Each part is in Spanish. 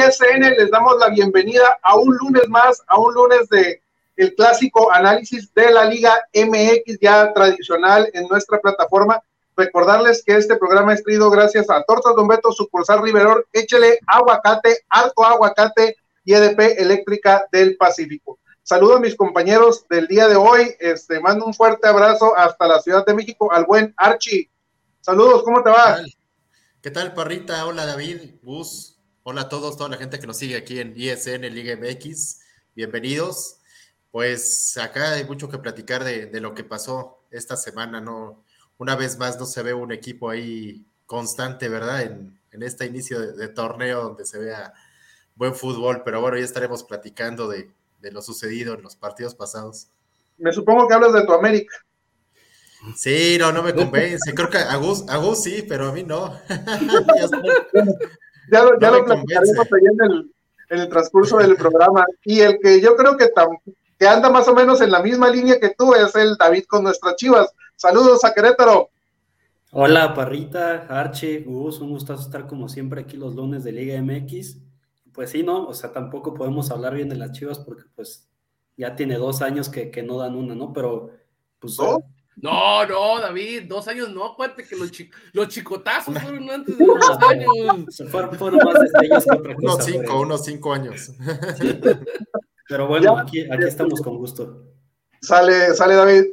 ISN? Les damos la bienvenida a un lunes más, a un lunes de el clásico análisis de la Liga MX ya tradicional en nuestra plataforma. Recordarles que este programa es traído gracias a Tortas Don Beto, sucursal Riveror, échele aguacate, alto aguacate y EDP Eléctrica del Pacífico. Saludo a mis compañeros del día de hoy. Este, mando un fuerte abrazo hasta la Ciudad de México al buen Archie. Saludos, ¿cómo te va? ¿Qué tal, Parrita? Hola, David, Bus. Hola a todos, toda la gente que nos sigue aquí en ISN Liga MX. Bienvenidos. Pues acá hay mucho que platicar de, de, lo que pasó esta semana, ¿no? Una vez más no se ve un equipo ahí constante, ¿verdad? En, en este inicio de, de, torneo donde se vea buen fútbol, pero bueno, ya estaremos platicando de, de lo sucedido en los partidos pasados. Me supongo que hablas de tu América. Sí, no, no me convence. Creo que a Gus, a Gus sí, pero a mí no. ya lo, ya no lo platicaremos ahí en el, en el, transcurso del programa. Y el que yo creo que, tam, que anda más o menos en la misma línea que tú es el David con nuestras chivas. Saludos a Querétaro. Hola, Parrita, Arche, Gus, un gustazo estar como siempre aquí los lunes de Liga MX. Pues sí, ¿no? O sea, tampoco podemos hablar bien de las chivas porque pues ya tiene dos años que, que no dan una, ¿no? Pero pues... ¿No? No, no, David, dos años no, acuérdate que los, chi los chicotazos fueron antes de dos años. Fueron, fueron más destellos que otra cosa. Unos cinco, unos cinco años. Sí. Pero bueno, aquí, aquí, estamos con gusto. Sale, sale David.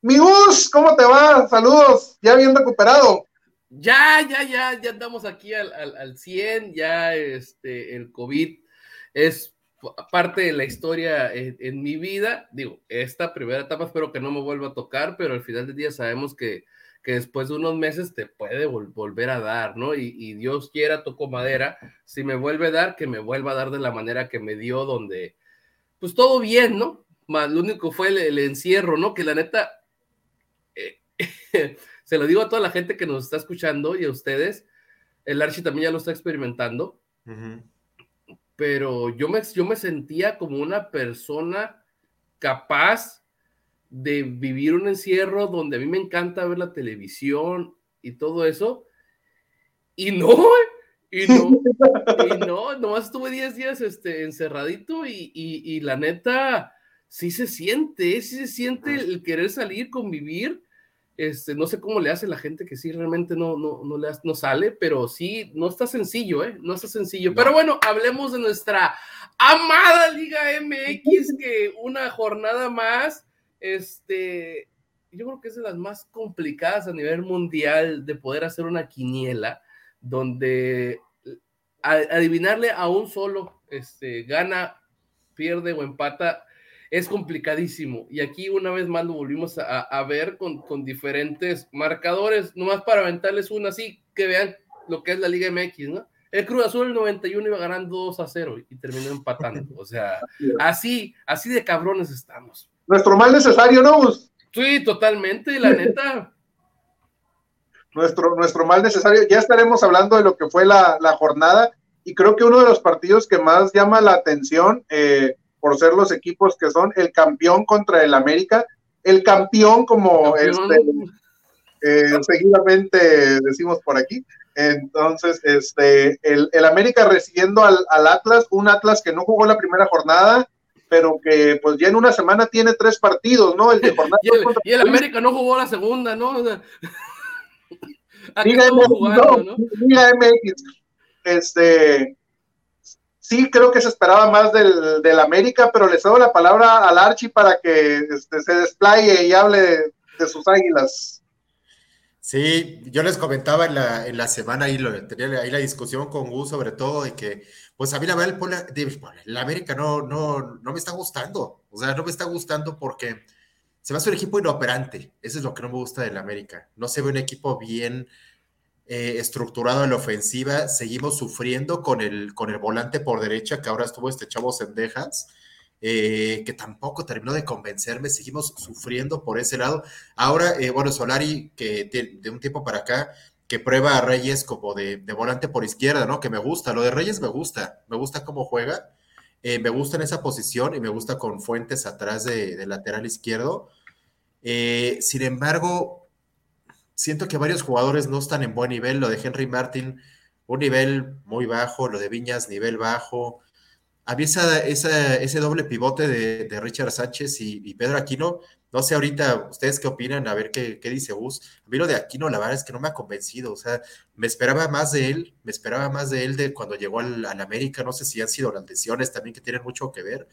Mi Gus, ¿cómo te va? Saludos, ya bien recuperado. Ya, ya, ya, ya andamos aquí al, al, al 100, ya este, el COVID es parte de la historia en, en, mi vida. Digo, esta primera etapa espero que no me vuelva a tocar, pero al final del día sabemos que, que después de unos meses te puede vol volver a dar, ¿no? Y, Dios quiera, toco madera, si me vuelve a dar, que me vuelva a dar de la manera que me dio, donde, pues todo bien, ¿no? Más lo único fue el, encierro, ¿no? Que la neta, eh, se lo digo a toda la gente que nos está escuchando y a ustedes, el Archie también ya lo está experimentando. Uh pero yo me, yo me sentía como una persona capaz de vivir un encierro donde a mí me encanta ver la televisión y todo eso. Y no, y no, y no, nomás estuve 10 días este, encerradito y, y, y, la neta, sí se siente, sí se siente el querer salir, convivir. Este, no sé cómo le hace la gente que sí realmente no, no, no, le, no sale, pero sí, no está sencillo, ¿eh? No está sencillo. No. Pero bueno, hablemos de nuestra amada Liga MX, que una jornada más, este, yo creo que es de las más complicadas a nivel mundial de poder hacer una quiniela, donde adivinarle a un solo, este, gana, pierde o empata, es complicadísimo. Y aquí una vez más lo volvimos a, a ver con, con, diferentes marcadores, nomás para aventarles una así, que vean lo que es la Liga MX, ¿no? El Cruz Azul el 91 iba ganando 2 a 0 y terminó empatando. O sea, así, así de cabrones estamos. Nuestro mal necesario, ¿no? Sí, totalmente, la neta. Nuestro, nuestro mal necesario. Ya estaremos hablando de lo que fue la, la jornada y creo que uno de los partidos que más llama la atención, eh, por ser los equipos que son el campeón contra el América, el campeón como campeón. este eh, seguidamente decimos por aquí. Entonces, este, el, el América recibiendo al, al, Atlas, un Atlas que no jugó la primera jornada, pero que pues ya en una semana tiene tres partidos, ¿no? El de jornada y, el, y el América no jugó la segunda, ¿no? O sea, Liga, MX, jugando, no, Liga MX, este, sí creo que se esperaba más del, del América, pero le cedo la palabra al Archie para que este, se desplaye y hable de, sus águilas. Sí, yo les comentaba en la, en la semana lo, tenía ahí la discusión con Gus sobre todo de que, pues a mí la verdad, el, el América no, no, no me está gustando, o sea, no me está gustando porque se a ser un equipo inoperante, eso es lo que no me gusta del América, no se ve un equipo bien eh, estructurado en la ofensiva, seguimos sufriendo con el, con el volante por derecha, que ahora estuvo este chavo Sendejas, eh, que tampoco terminó de convencerme, seguimos sufriendo por ese lado. Ahora, eh, bueno, Solari, que de, de, un tiempo para acá, que prueba a Reyes como de, de, volante por izquierda, ¿no? Que me gusta, lo de Reyes me gusta, me gusta cómo juega, me gusta en esa posición y me gusta con Fuentes atrás de, de lateral izquierdo. Sin embargo, siento que varios jugadores no están en buen nivel. Lo de Henry Martin, un nivel muy bajo, lo de Viñas, nivel bajo. Había esa, ese doble pivote de, Richard Sánchez y, y, Pedro Aquino. No sé ahorita ustedes qué opinan, a ver qué, qué dice Gus. A mí lo de Aquino, la verdad es que no me ha convencido. O sea, me esperaba más de él, me esperaba más de él de cuando llegó al, al América. No sé si han sido las lesiones también que tienen mucho que ver,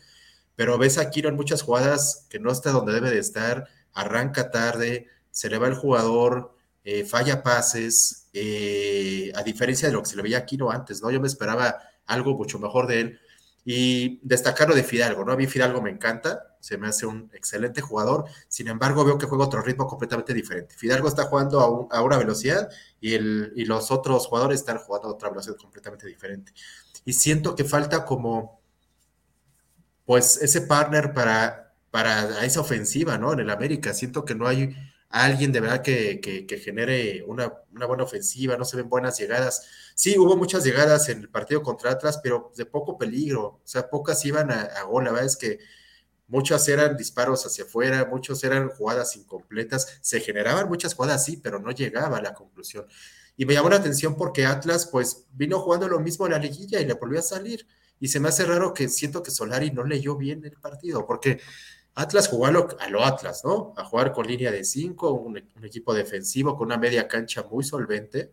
pero ves a Aquino en muchas jugadas que no está donde debe de estar, arranca tarde, se le va el jugador, eh, falla pases, eh, a diferencia de lo que se le veía a Aquino antes, ¿no? Yo me esperaba algo mucho mejor de él. Y destacar lo de Fidalgo, ¿no? A mí Fidalgo me encanta, se me hace un excelente jugador, sin embargo veo que juega otro ritmo completamente diferente. Fidalgo está jugando a una velocidad y, el, y, los otros jugadores están jugando a otra velocidad completamente diferente. Y siento que falta como, pues, ese partner para, para esa ofensiva, ¿no? En el América, siento que no hay alguien de verdad que, que, que genere una, una, buena ofensiva, no se ven buenas llegadas. Sí, hubo muchas llegadas en el partido contra Atlas, pero de poco peligro, o sea, pocas iban a, a gol, la verdad es que muchas eran disparos hacia afuera, muchos eran jugadas incompletas, se generaban muchas jugadas, sí, pero no llegaba a la conclusión. Y me llamó la atención porque Atlas, pues, vino jugando lo mismo en la liguilla y le volvió a salir. Y se me hace raro que siento que Solari no leyó bien el partido, porque Atlas jugó a lo, a lo, Atlas, ¿no? A jugar con línea de cinco, un, un, equipo defensivo con una media cancha muy solvente.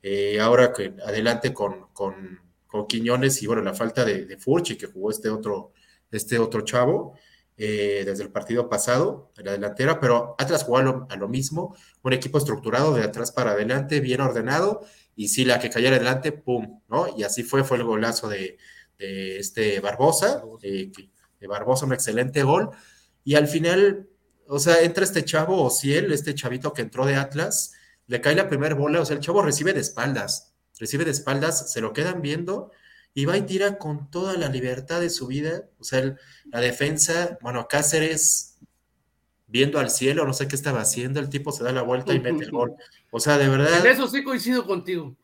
Eh, ahora que adelante con, con, con, Quiñones y bueno, la falta de, de, Furchi que jugó este otro, este otro chavo eh, desde el partido pasado en la delantera, pero Atlas jugó a lo, a lo, mismo, un equipo estructurado de atrás para adelante, bien ordenado, y si la que cayera adelante, ¡pum! ¿no? Y así fue, fue el golazo de, de este Barbosa, eh, de Barbosa, un excelente gol y al final, o sea, entra este chavo, o si él, este chavito que entró de Atlas, le cae la primera bola, o sea, el chavo recibe de espaldas, recibe de espaldas, se lo quedan viendo y va y tira con toda la libertad de su vida, o sea, el, la defensa, bueno, Cáceres viendo al cielo, no sé qué estaba haciendo, el tipo se da la vuelta y mete el gol. O sea, de verdad. En eso sí coincido contigo.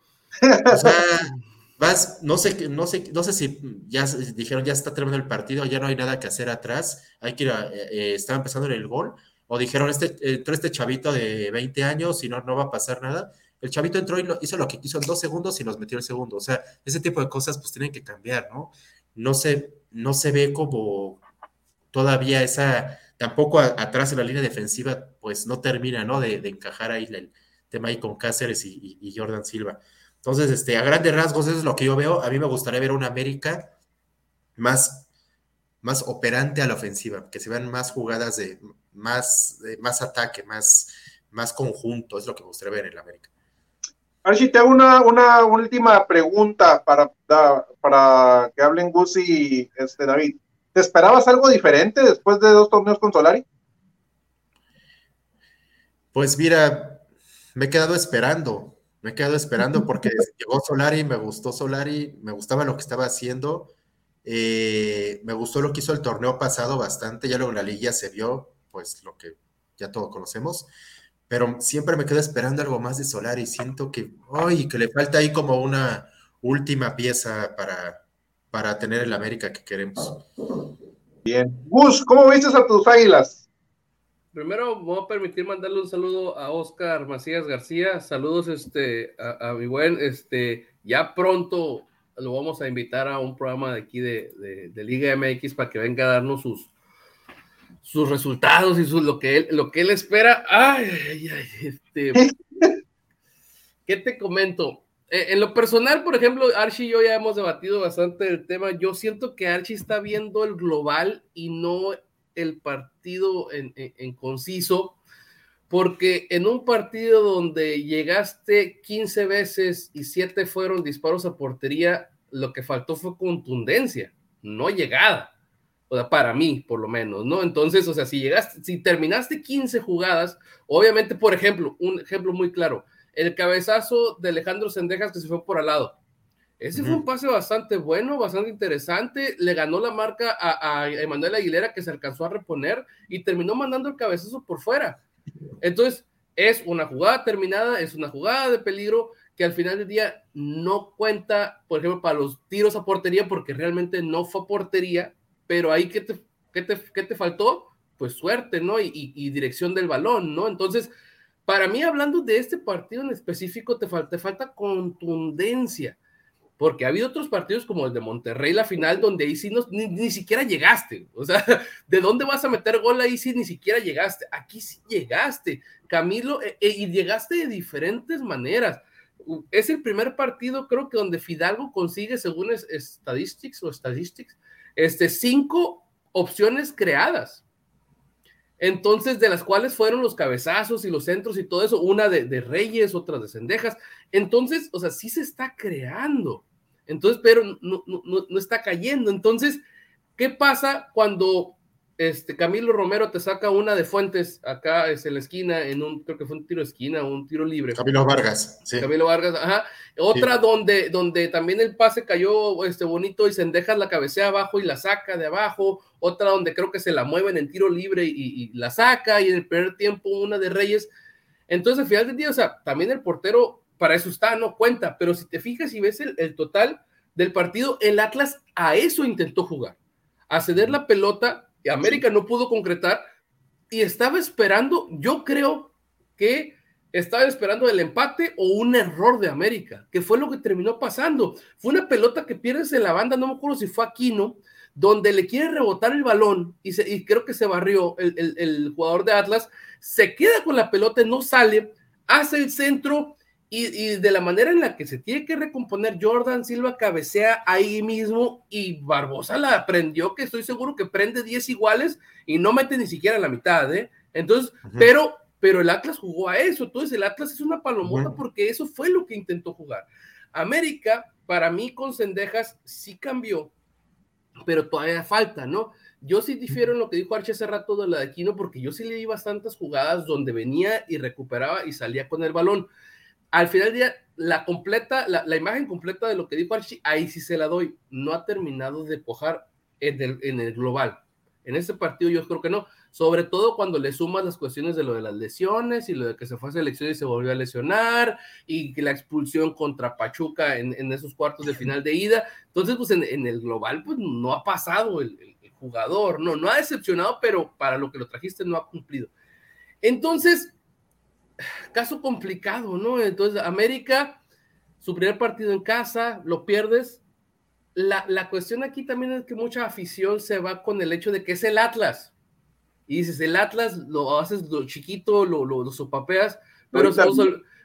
O sea, vas, no sé, no sé, no sé si ya dijeron ya está terminando el partido, ya no hay nada que hacer atrás, hay que ir a, eh, estaba empezando el gol, o dijeron este, entró este chavito de 20 años y no, no va a pasar nada. El chavito entró y lo, hizo lo que quiso en dos segundos y nos metió el segundo. O sea, ese tipo de cosas pues tienen que cambiar, ¿no? No se, no se ve como todavía esa, tampoco atrás en la línea defensiva, pues no termina, ¿no? De, encajar ahí el, tema ahí con Cáceres y Jordan Silva. Entonces, este, a grandes rasgos, eso es lo que yo veo. A mí me gustaría ver una América más, más operante a la ofensiva, que se vean más jugadas de más, de más ataque, más, más conjunto, es lo que me gustaría ver en la América. Archie, te hago una, una última pregunta para, para que hablen Gus y este, David. ¿Te esperabas algo diferente después de dos torneos con Solari? Pues mira, me he quedado esperando me he quedado esperando porque llegó Solari, me gustó Solari, me gustaba lo que estaba haciendo, eh, me gustó lo que hizo el torneo pasado bastante, ya luego en la liga se vio, pues lo que ya todos conocemos, pero siempre me quedo esperando algo más de Solari, siento que, ay, que le falta ahí como una última pieza para, para tener el América que queremos. Bien. Gus, ¿cómo viste a tus águilas? Primero me voy a permitir mandarle un saludo a Oscar Macías García. Saludos este, a, mi buen, este, ya pronto lo vamos a invitar a un programa de aquí de, de, Liga MX para que venga a darnos sus, sus resultados y lo, que él, lo que él espera. Ay, ay, ay, este. ¿Qué te comento? Eh, en lo personal, por ejemplo, Archie y yo ya hemos debatido bastante el tema. Yo siento que Archie está viendo el global y no el partido en, conciso, porque en un partido donde llegaste 15 veces y 7 fueron disparos a portería, lo que faltó fue contundencia, no llegada. O sea, para mí, por lo menos, ¿no? Entonces, o sea, si llegaste, si terminaste 15 jugadas, obviamente, por ejemplo, un ejemplo muy claro, el cabezazo de Alejandro Sendejas que se fue por al lado. Ese fue un pase bastante bueno, bastante interesante. Le ganó la marca a, Emanuel Aguilera que se alcanzó a reponer y terminó mandando el cabezazo por fuera. Entonces, es una jugada terminada, es una jugada de peligro que al final del día no cuenta, por ejemplo, para los tiros a portería, porque realmente no fue portería, pero ahí, ¿qué te, qué te, qué te faltó? Pues suerte, ¿no? Y, y, dirección del balón, ¿no? Entonces, para mí, hablando de este partido en específico, te, te falta contundencia, porque ha habido otros partidos como el de Monterrey, la final, donde ahí sí no, ni, siquiera llegaste. O sea, ¿de dónde vas a meter gol ahí si ni siquiera llegaste? Aquí sí llegaste, Camilo, e, e, y llegaste de diferentes maneras. Es el primer partido, creo que donde Fidalgo consigue, según es, Statistics o Statistics, este, cinco opciones creadas. Entonces, de las cuales fueron los cabezazos y los centros y todo eso, una de, Reyes, otra de Cendejas. Entonces, o sea, sí se está creando. Entonces, pero no, no, no está cayendo. Entonces, ¿qué pasa cuando este, Camilo Romero te saca una de Fuentes acá es en la esquina, en un, creo que fue un tiro de esquina, un tiro libre. Camilo Vargas, sí. Camilo Vargas, ajá. Otra donde, donde también el pase cayó este, bonito y se deja la cabecea abajo y la saca de abajo. Otra donde creo que se la mueven en tiro libre y, la saca. Y en el primer tiempo una de Reyes. Entonces, al final del día, o sea, también el portero para eso está, no cuenta. Pero si te fijas y ves el, total del partido, el Atlas a eso intentó jugar. A ceder la pelota América no pudo concretar y estaba esperando, yo creo que estaba esperando el empate o un error de América, que fue lo que terminó pasando. Fue una pelota que pierdes en la banda, no me acuerdo si fue Aquino, donde le quiere rebotar el balón y, y creo que se barrió el, el, jugador de Atlas, se queda con la pelota, no sale, hace el centro y, de la manera en la que se tiene que recomponer, Jordan Silva cabecea ahí mismo y Barbosa la aprendió, que estoy seguro que prende 10 iguales y no mete ni siquiera la mitad, ¿eh? Entonces, pero, pero el Atlas jugó a eso, entonces el Atlas es una palomota porque eso fue lo que intentó jugar. América, para mí con Cendejas sí cambió, pero todavía falta, ¿no? Yo sí difiero en lo que dijo Arche hace rato de la de Aquino, porque yo sí le di bastantes jugadas donde venía y recuperaba y salía con el balón al final del día, la completa, la, imagen completa de lo que dijo Archie, ahí sí se la doy. No ha terminado de pojar en el, en el global. En este partido yo creo que no, sobre todo cuando le sumas las cuestiones de lo de las lesiones y lo de que se fue a selección y se volvió a lesionar y que la expulsión contra Pachuca en, en esos cuartos de final de ida. Entonces, pues en, el global, pues no ha pasado el, el, jugador, no, no ha decepcionado, pero para lo que lo trajiste no ha cumplido. Entonces, caso complicado, ¿no? Entonces, América, su primer partido en casa, lo pierdes. La, la, cuestión aquí también es que mucha afición se va con el hecho de que es el Atlas. Y dices, el Atlas lo haces lo chiquito, lo, lo, sopapeas, pero, se nos,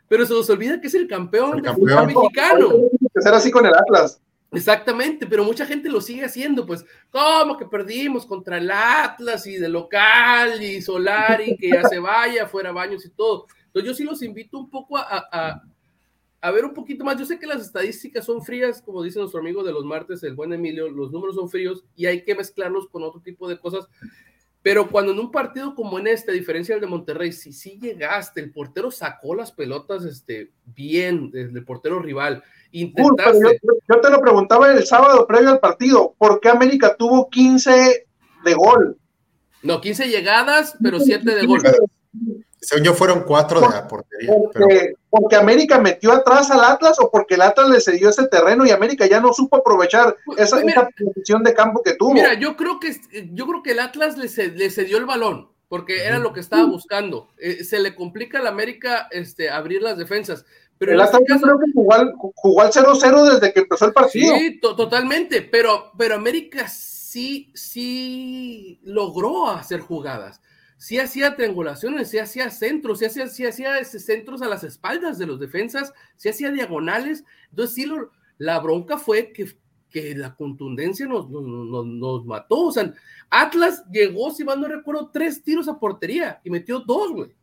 pero se nos olvida que es el campeón, del fútbol mexicano. Ser así con el Atlas. Exactamente, pero mucha gente lo sigue haciendo, pues, ¿cómo que perdimos contra el Atlas y de local y Solari, que ya se vaya, fuera baños y todo? Entonces yo sí los invito un poco a, a, ver un poquito más. Yo sé que las estadísticas son frías, como dice nuestro amigo de los martes, el buen Emilio, los números son fríos y hay que mezclarlos con otro tipo de cosas. Pero cuando en un partido como en este, a diferencia del de Monterrey, si sí llegaste, el portero sacó las pelotas este, bien, el portero rival. Intentaste... yo, te lo preguntaba el sábado previo al partido, ¿por qué América tuvo 15 de gol? No, 15 llegadas, pero 7 de gol. Según yo, fueron cuatro de la portería. Porque, América metió atrás al Atlas o porque el Atlas le cedió ese terreno y América ya no supo aprovechar pues, esa, posición de campo que tuvo. Mira, yo creo que, yo creo que el Atlas le, cedió el balón. porque era lo que estaba buscando. Eh, se le complica a la América este, abrir las defensas. Pero el este Atlas caso- creo que jugó al, jugó al 0-0 desde que empezó el partido. Sí, to- totalmente, pero, pero América sí, sí logró hacer jugadas. Sí hacía triangulaciones, sí hacía centros, sí hacía, sí hacía centros a las espaldas de los defensas, sí hacía diagonales. Entonces, sí, lo- la bronca fue que, que la contundencia nos, nos, nos- nos mató. O sea, Atlas llegó, si mal no recuerdo, tres tiros a portería y metió dos, güey.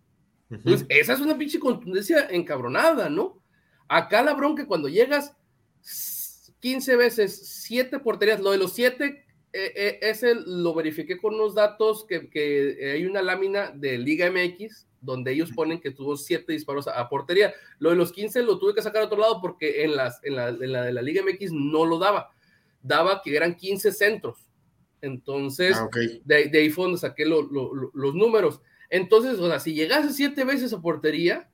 Entonces, esa es una pinche contundencia encabronada, ¿no? Acá la bronca cuando llegas 15 veces, 7 porterías, lo de los 7, ese lo verifiqué con unos datos que, que hay una lámina de Liga MX donde ellos ponen que tuvo 7 disparos a, a portería. Lo de los 15 lo tuve que sacar a otro lado porque en, las, en, la, en la de la Liga MX no lo daba. Daba que eran 15 centros. Entonces, Ah, de, de ahí fue donde saqué lo- lo- lo- los números. Entonces, o sea, si llegas siete veces a portería,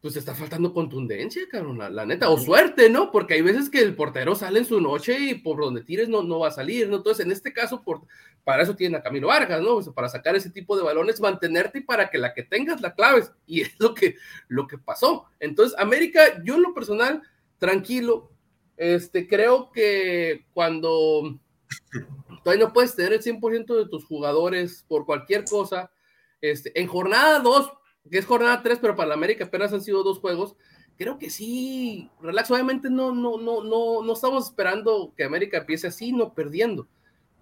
pues está faltando contundencia, cabrón, la, la neta, o suerte, ¿no? Porque hay veces que el portero sale en su noche y por donde tires no, no va a salir, ¿no? Entonces, en este caso, por, para eso tienen a Camilo Vargas, ¿no? O sea, para sacar ese tipo de balones, mantenerte y para que la que tengas la claves. Y es lo que, lo que pasó. Entonces, América, yo en lo personal, tranquilo, este, creo que cuando todavía no puedes tener el 100% de tus jugadores por cualquier cosa. Este, en jornada 2, que es jornada 3, pero para la América apenas han sido dos juegos, creo que sí, relax, obviamente no, no, no, no, no estamos esperando que América empiece así, no perdiendo.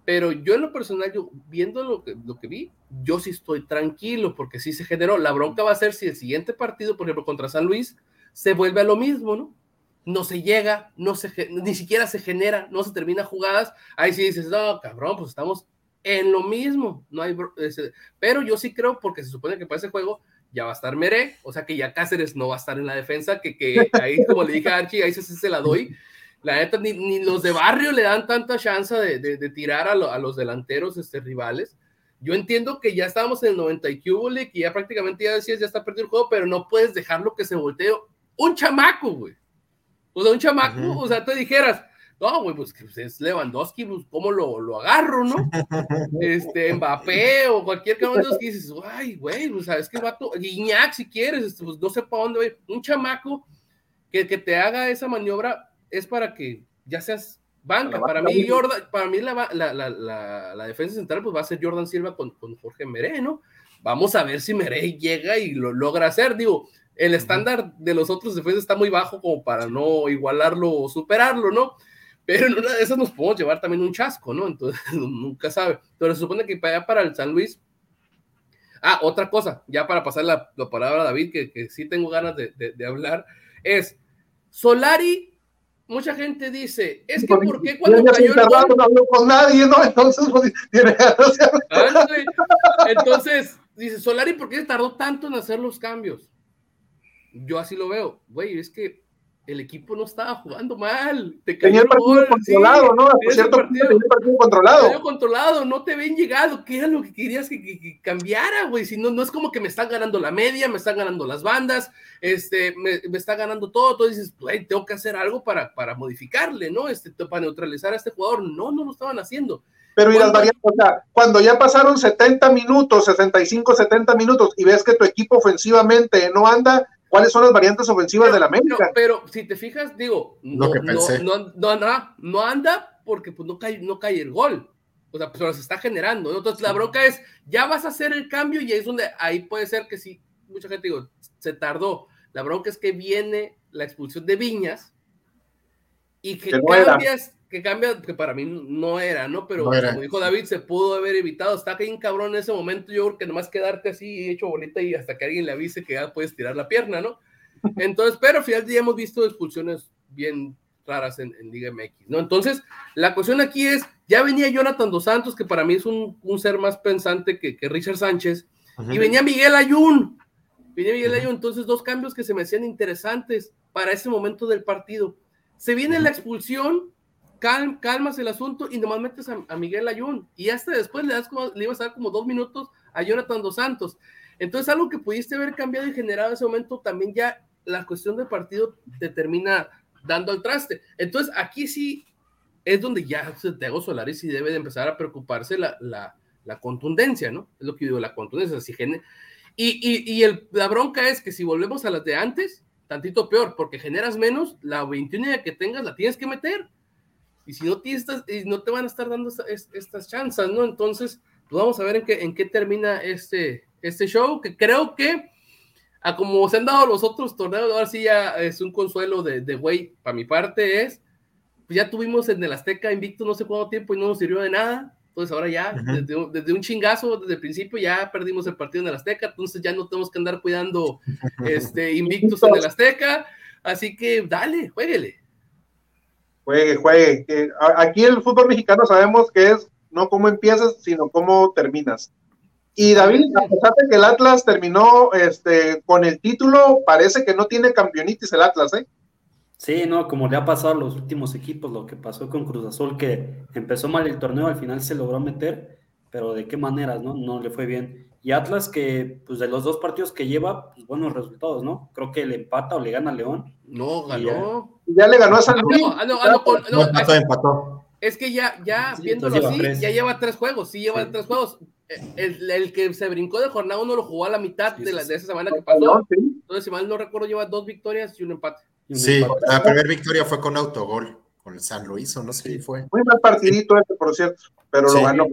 Pero yo en lo personal, yo viendo lo que, lo que vi, yo sí estoy tranquilo porque sí se generó. La bronca va a ser si el siguiente partido, por ejemplo, contra San Luis, se vuelve a lo mismo, ¿no? No se llega, no se, ni siquiera se genera, no se termina jugadas. Ahí sí dices, no, cabrón, pues estamos en lo mismo. No hay, ese- pero yo sí creo, porque se supone que para ese juego ya va a estar Meré, o sea que ya Cáceres no va a estar en la defensa, que, que ahí, como le dije a Archie, ahí sí se, se la doy. La neta, ni, ni los de barrio le dan tanta chance de, de- de tirar a, lo- a los delanteros este, rivales. Yo entiendo que ya estábamos en el 90 y cúbole, que ya prácticamente ya decías, ya está perdido el juego, pero no puedes dejarlo que se voltee un chamaco, güey. O sea, un chamaco, o sea, te dijeras, no, güey, pues que es Lewandowski, pues cómo lo, lo agarro, ¿no? Este, Mbappé o cualquier cabrón de esos que dices, ay, güey, o sea, es que vato, Guiñac, si quieres, este, pues no sé para dónde ir. Un chamaco que, que te haga esa maniobra es para que ya seas banca. Para mí, Jordan, para mí la, va- la, la, la, la defensa central pues va a ser Jordan Silva con, con Jorge Meré, ¿no? Vamos a ver si Meré llega y lo logra hacer. Digo, el estándar de los otros defensas está muy bajo como para no igualarlo o superarlo, ¿no? Pero en una de esas nos podemos llevar también un chasco, ¿no? Entonces, nunca sabe. Pero se supone que para, para el San Luis. Ah, otra cosa, ya para pasar la, la palabra a David, que, que sí tengo ganas de, de- de hablar, es Solari. Mucha gente dice, es que ¿por qué cuando cayó el gol? no habló con nadie, ¿no? Entonces, pues. Entonces, dice Solari, ¿por qué tardó tanto en hacer los cambios? Yo así lo veo, güey, es que el equipo no estaba jugando mal. Te Tenía el partido gol, controlado, sí, ¿no? El cierto partido. tenía el partido controlado. Controlado, no te ven llegado, ¿qué era lo que querías que, que- que cambiara, güey? Si no, no es como que me están ganando la media, me están ganando las bandas, este, me, me está ganando todo, entonces dices, güey, tengo que hacer algo para, para modificarle, ¿no? Este, para neutralizar a este jugador, no, no lo estaban haciendo. Pero y las variantes, o sea, cuando ya pasaron 70 minutos, 65, 70 minutos, y ves que tu equipo ofensivamente no anda, ¿cuáles son las variantes ofensivas de la América? Pero, pero si te fijas, digo, no, Lo que no, pensé. no, no, anda, no anda porque pues, no, cae, no cae el gol. O sea, pero se está generando. ¿no? Entonces, la bronca es, ya vas a hacer el cambio y ahí es donde ahí puede ser que sí, mucha gente digo, se tardó. La bronca es que viene la expulsión de Viñas y que, Que cambias, que cambia, que para mí no era, ¿no? Pero No era. como dijo David, se pudo haber evitado. Está bien cabrón en ese momento. Yo creo que nomás quedarte así hecho bolita y hasta que alguien le avise que ya puedes tirar la pierna, ¿no? Entonces, pero al final ya hemos visto expulsiones bien raras en, en Liga MX, ¿no? Entonces, la cuestión aquí es, ya venía Jonathan Dos Santos, que para mí es un, un ser más pensante que, que Richard Sánchez, y venía Miguel Ayun, venía Miguel. Ayun, entonces dos cambios que se me hacían interesantes para ese momento del partido. Se viene la expulsión, cal- calmas el asunto y nomás metes a, Miguel Ayun, y hasta después le, das como, le ibas a dar como dos minutos a Jonathan Dos Santos. Entonces, algo que pudiste haber cambiado y generado en ese momento, también ya la cuestión del partido te termina dando al traste. Entonces, aquí sí es donde ya Santiago Solari sí debe de empezar a preocuparse la, la, la contundencia, ¿no? Es lo que yo digo, la contundencia. Si y, y, y el, la bronca es que si volvemos a las de antes, tantito peor, porque generas menos, la 21 que tengas la tienes que meter. Y si no, tienes, no te van a estar dando estas chances, ¿no? Entonces, pues vamos a ver en qué, en qué termina este, este show, que creo que a como se han dado los otros torneos, ahora sí ya es un consuelo de, de güey, para mi parte es, pues ya tuvimos en el Azteca invicto no sé cuánto tiempo y no nos sirvió de nada. Entonces ahora ya, desde, desde, un chingazo, desde el principio ya perdimos el partido en el Azteca, entonces ya no tenemos que andar cuidando este, invictos en el Azteca. Así que dale, jueguele. Juegue, juegue. Aquí el fútbol mexicano sabemos que es no cómo empiezas, sino cómo terminas. Y David, a pesar de que el Atlas terminó este, con el título, parece que no tiene campeonitis el Atlas, ¿eh? Sí, no, como le ha pasado a los últimos equipos, lo que pasó con Cruz Azul, que empezó mal el torneo, al final se logró meter, pero de qué maneras, ¿no? No le fue bien. Y Atlas, que pues de los dos partidos que lleva, pues buenos resultados, ¿no? Creo que le empata o le gana a León. No, ganó. Ya, le ganó a San Luis. Ah, no, ah, no, empató, empató. Es que ya, ya, viéndolo así, ya lleva tres juegos, sí lleva tres juegos. El, el, que se brincó de jornada uno lo jugó a la mitad de, la, de esa semana que pasó. Entonces, si mal no recuerdo, lleva dos victorias y un empate. Sí, la primera victoria fue con autogol, con el San Luis, o no sé qué fue. Muy mal partidito este, por cierto, pero lo ganó.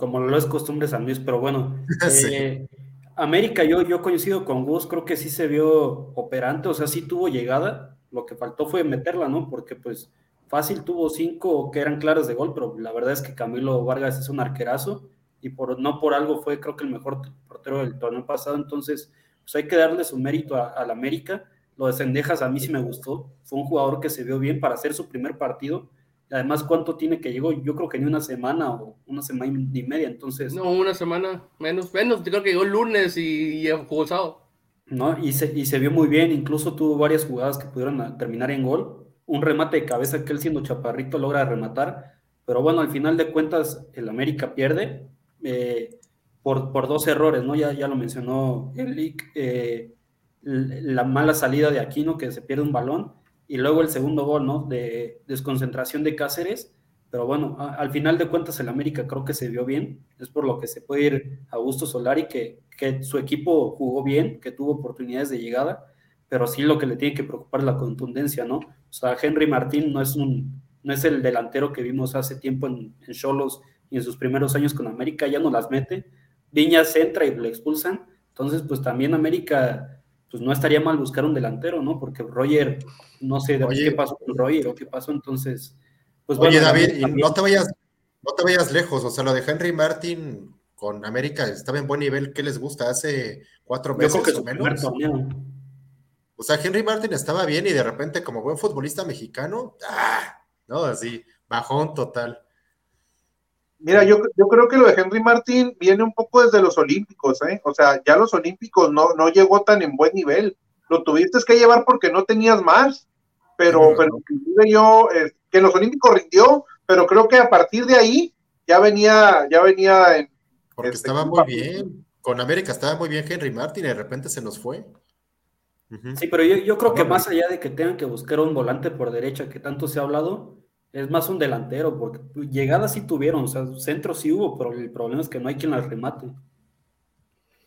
Como lo es costumbre San Luis, pero bueno. Eh, América, yo, yo coincido con Gus, creo que sí se vio operante, o sea, sí tuvo llegada, lo que faltó fue meterla, ¿no? Porque pues fácil tuvo cinco que eran claras de gol, pero la verdad es que Camilo Vargas es un arquerazo y por, no por algo fue creo que el mejor portero del torneo pasado, entonces pues hay que darle su mérito al América lo de Sendejas a mí sí me gustó. Fue un jugador que se vio bien para hacer su primer partido. Además, ¿cuánto tiene que llegó? Yo creo que ni una semana o una semana y media, entonces... No, una semana, menos, menos. Yo creo que llegó el lunes y, y jugó sábado. ¿no? Y se, y se vio muy bien, incluso tuvo varias jugadas que pudieron terminar en gol. Un remate de cabeza que él siendo chaparrito logra rematar, pero bueno, al final de cuentas el América pierde eh, por, por, dos errores, ¿no? Ya, ya lo mencionó el eh, la mala salida de Aquino, que se pierde un balón, y luego el segundo gol, ¿no? De desconcentración de Cáceres. Pero bueno, al final de cuentas el América creo que se vio bien. Es por lo que se puede ir a Augusto Solari, que, que su equipo jugó bien, que tuvo oportunidades de llegada, pero sí lo que le tiene que preocupar es la contundencia, ¿no? O sea, Henry Martín no es, un, no es el delantero que vimos hace tiempo en Cholos y en sus primeros años con América, ya no las mete. Viñas entra y le expulsan. Entonces, pues también América pues no estaría mal buscar un delantero, ¿no? Porque Roger, no sé de qué pasó con Roger o qué pasó, entonces, pues Oye, David, no te vayas, no te vayas lejos, o sea, lo de Henry Martin con América estaba en buen nivel, ¿qué les gusta? Hace cuatro meses Yo creo que o menos. O sea, Henry Martin estaba bien y de repente, como buen futbolista mexicano, ¡ah! no, así, bajón total. Mira, yo, yo creo que lo de Henry Martín viene un poco desde los Olímpicos, ¿eh? O sea, ya los Olímpicos no, no llegó tan en buen nivel. Lo tuviste que llevar porque no tenías más. Pero, pero yo, eh, que en los Olímpicos rindió, pero creo que a partir de ahí ya venía, ya venía en. Porque este, estaba muy bien. Con América estaba muy bien Henry Martín y de repente se nos fue. Sí, pero yo, yo creo que más allá de que tengan que buscar un volante por derecha, que tanto se ha hablado, es más un delantero, porque llegadas sí tuvieron, o sea, centro sí hubo, pero el problema es que no hay quien las remate.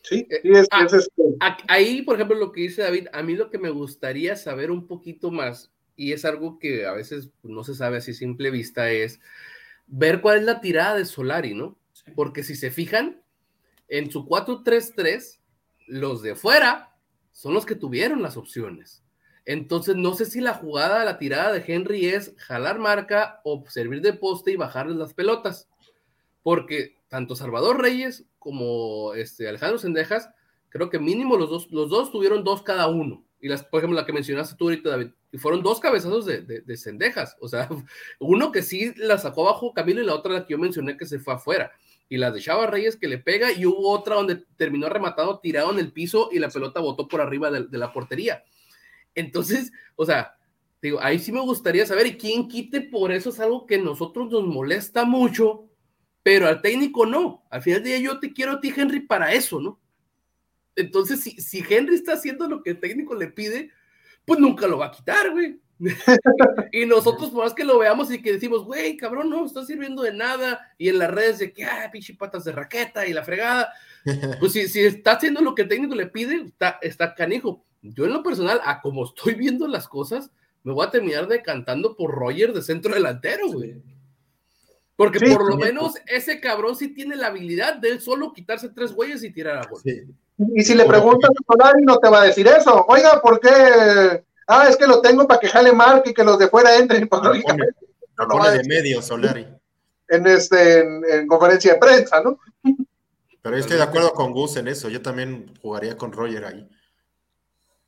Sí, eh, sí es, ah, este. Ahí, por ejemplo, lo que dice David, a mí lo que me gustaría saber un poquito más, y es algo que a veces no se sabe así a simple vista, es ver cuál es la tirada de Solari, ¿no? Porque si se fijan, en su 4-3-3, los de fuera son los que tuvieron las opciones. Entonces, no sé si la jugada, la tirada de Henry es jalar marca o servir de poste y bajarles las pelotas. Porque tanto Salvador Reyes como este Alejandro Sendejas, creo que mínimo los dos, los dos tuvieron dos cada uno. Y las, por ejemplo, la que mencionaste tú ahorita, David, y fueron dos cabezazos de, de, Sendejas. O sea, uno que sí la sacó bajo Camilo y la otra la que yo mencioné que se fue afuera. Y la de Chava Reyes que le pega y hubo otra donde terminó rematado tirado en el piso y la pelota botó por arriba de la portería. Entonces, o sea, digo, ahí sí me gustaría saber, y quién quite por eso es algo que a nosotros nos molesta mucho, pero al técnico no. Al final del día yo te quiero a ti, Henry, para eso, ¿no? Entonces, si, si Henry está haciendo lo que el técnico le pide, pues nunca lo va a quitar, güey. y nosotros, por más que lo veamos y que decimos, güey, cabrón, no está sirviendo de nada, y en las redes de que, ah, pinche patas de raqueta y la fregada, pues si, si está haciendo lo que el técnico le pide, está, está canijo. Yo en lo personal, a como estoy viendo las cosas, me voy a terminar decantando por Roger de centro delantero, güey. Porque Sí, por lo menos ese cabrón sí tiene la habilidad de él solo quitarse tres güeyes y tirar a gol. Sí. Y si le preguntas a Solari, no te va a decir eso. Oiga, ¿por qué? Ah, es que lo tengo para que jale marca y que los de fuera entren. Pues, Lo pone, lógicamente, lo no pone va a de medio Solari. en, este, en, en conferencia de prensa, ¿no? Pero yo estoy de acuerdo con Gus en eso. Yo también jugaría con Roger ahí.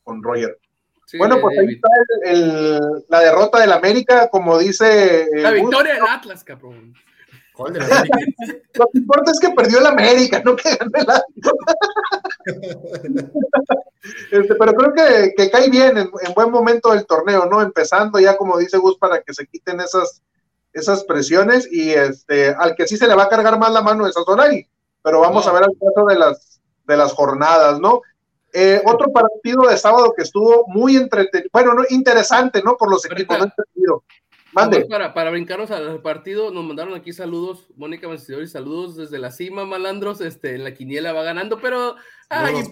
Con Roger. Sí, Bueno, pues ahí está el- el- la derrota del América, como dice. eh, la victoria del Atlas, cabrón. ¿Cuál de la América? Lo que importa es que perdió el América, no que ganó el Este, pero creo que, que cae bien en, en buen momento del torneo, ¿no? Empezando ya, como dice Gus, para que se quiten esas, esas presiones y este, al que sí se le va a cargar más la mano es a Solari, pero vamos No. a ver el caso de las, de las jornadas, ¿no? Eh, otro partido de sábado que estuvo muy entretenido, bueno, no, interesante, ¿no? Por los equipos, no entretenido. Mande. Para, para brincarnos al partido, nos mandaron aquí saludos, Mónica Vencedor, saludos desde la cima, malandros, este, en la quiniela va ganando, pero ay,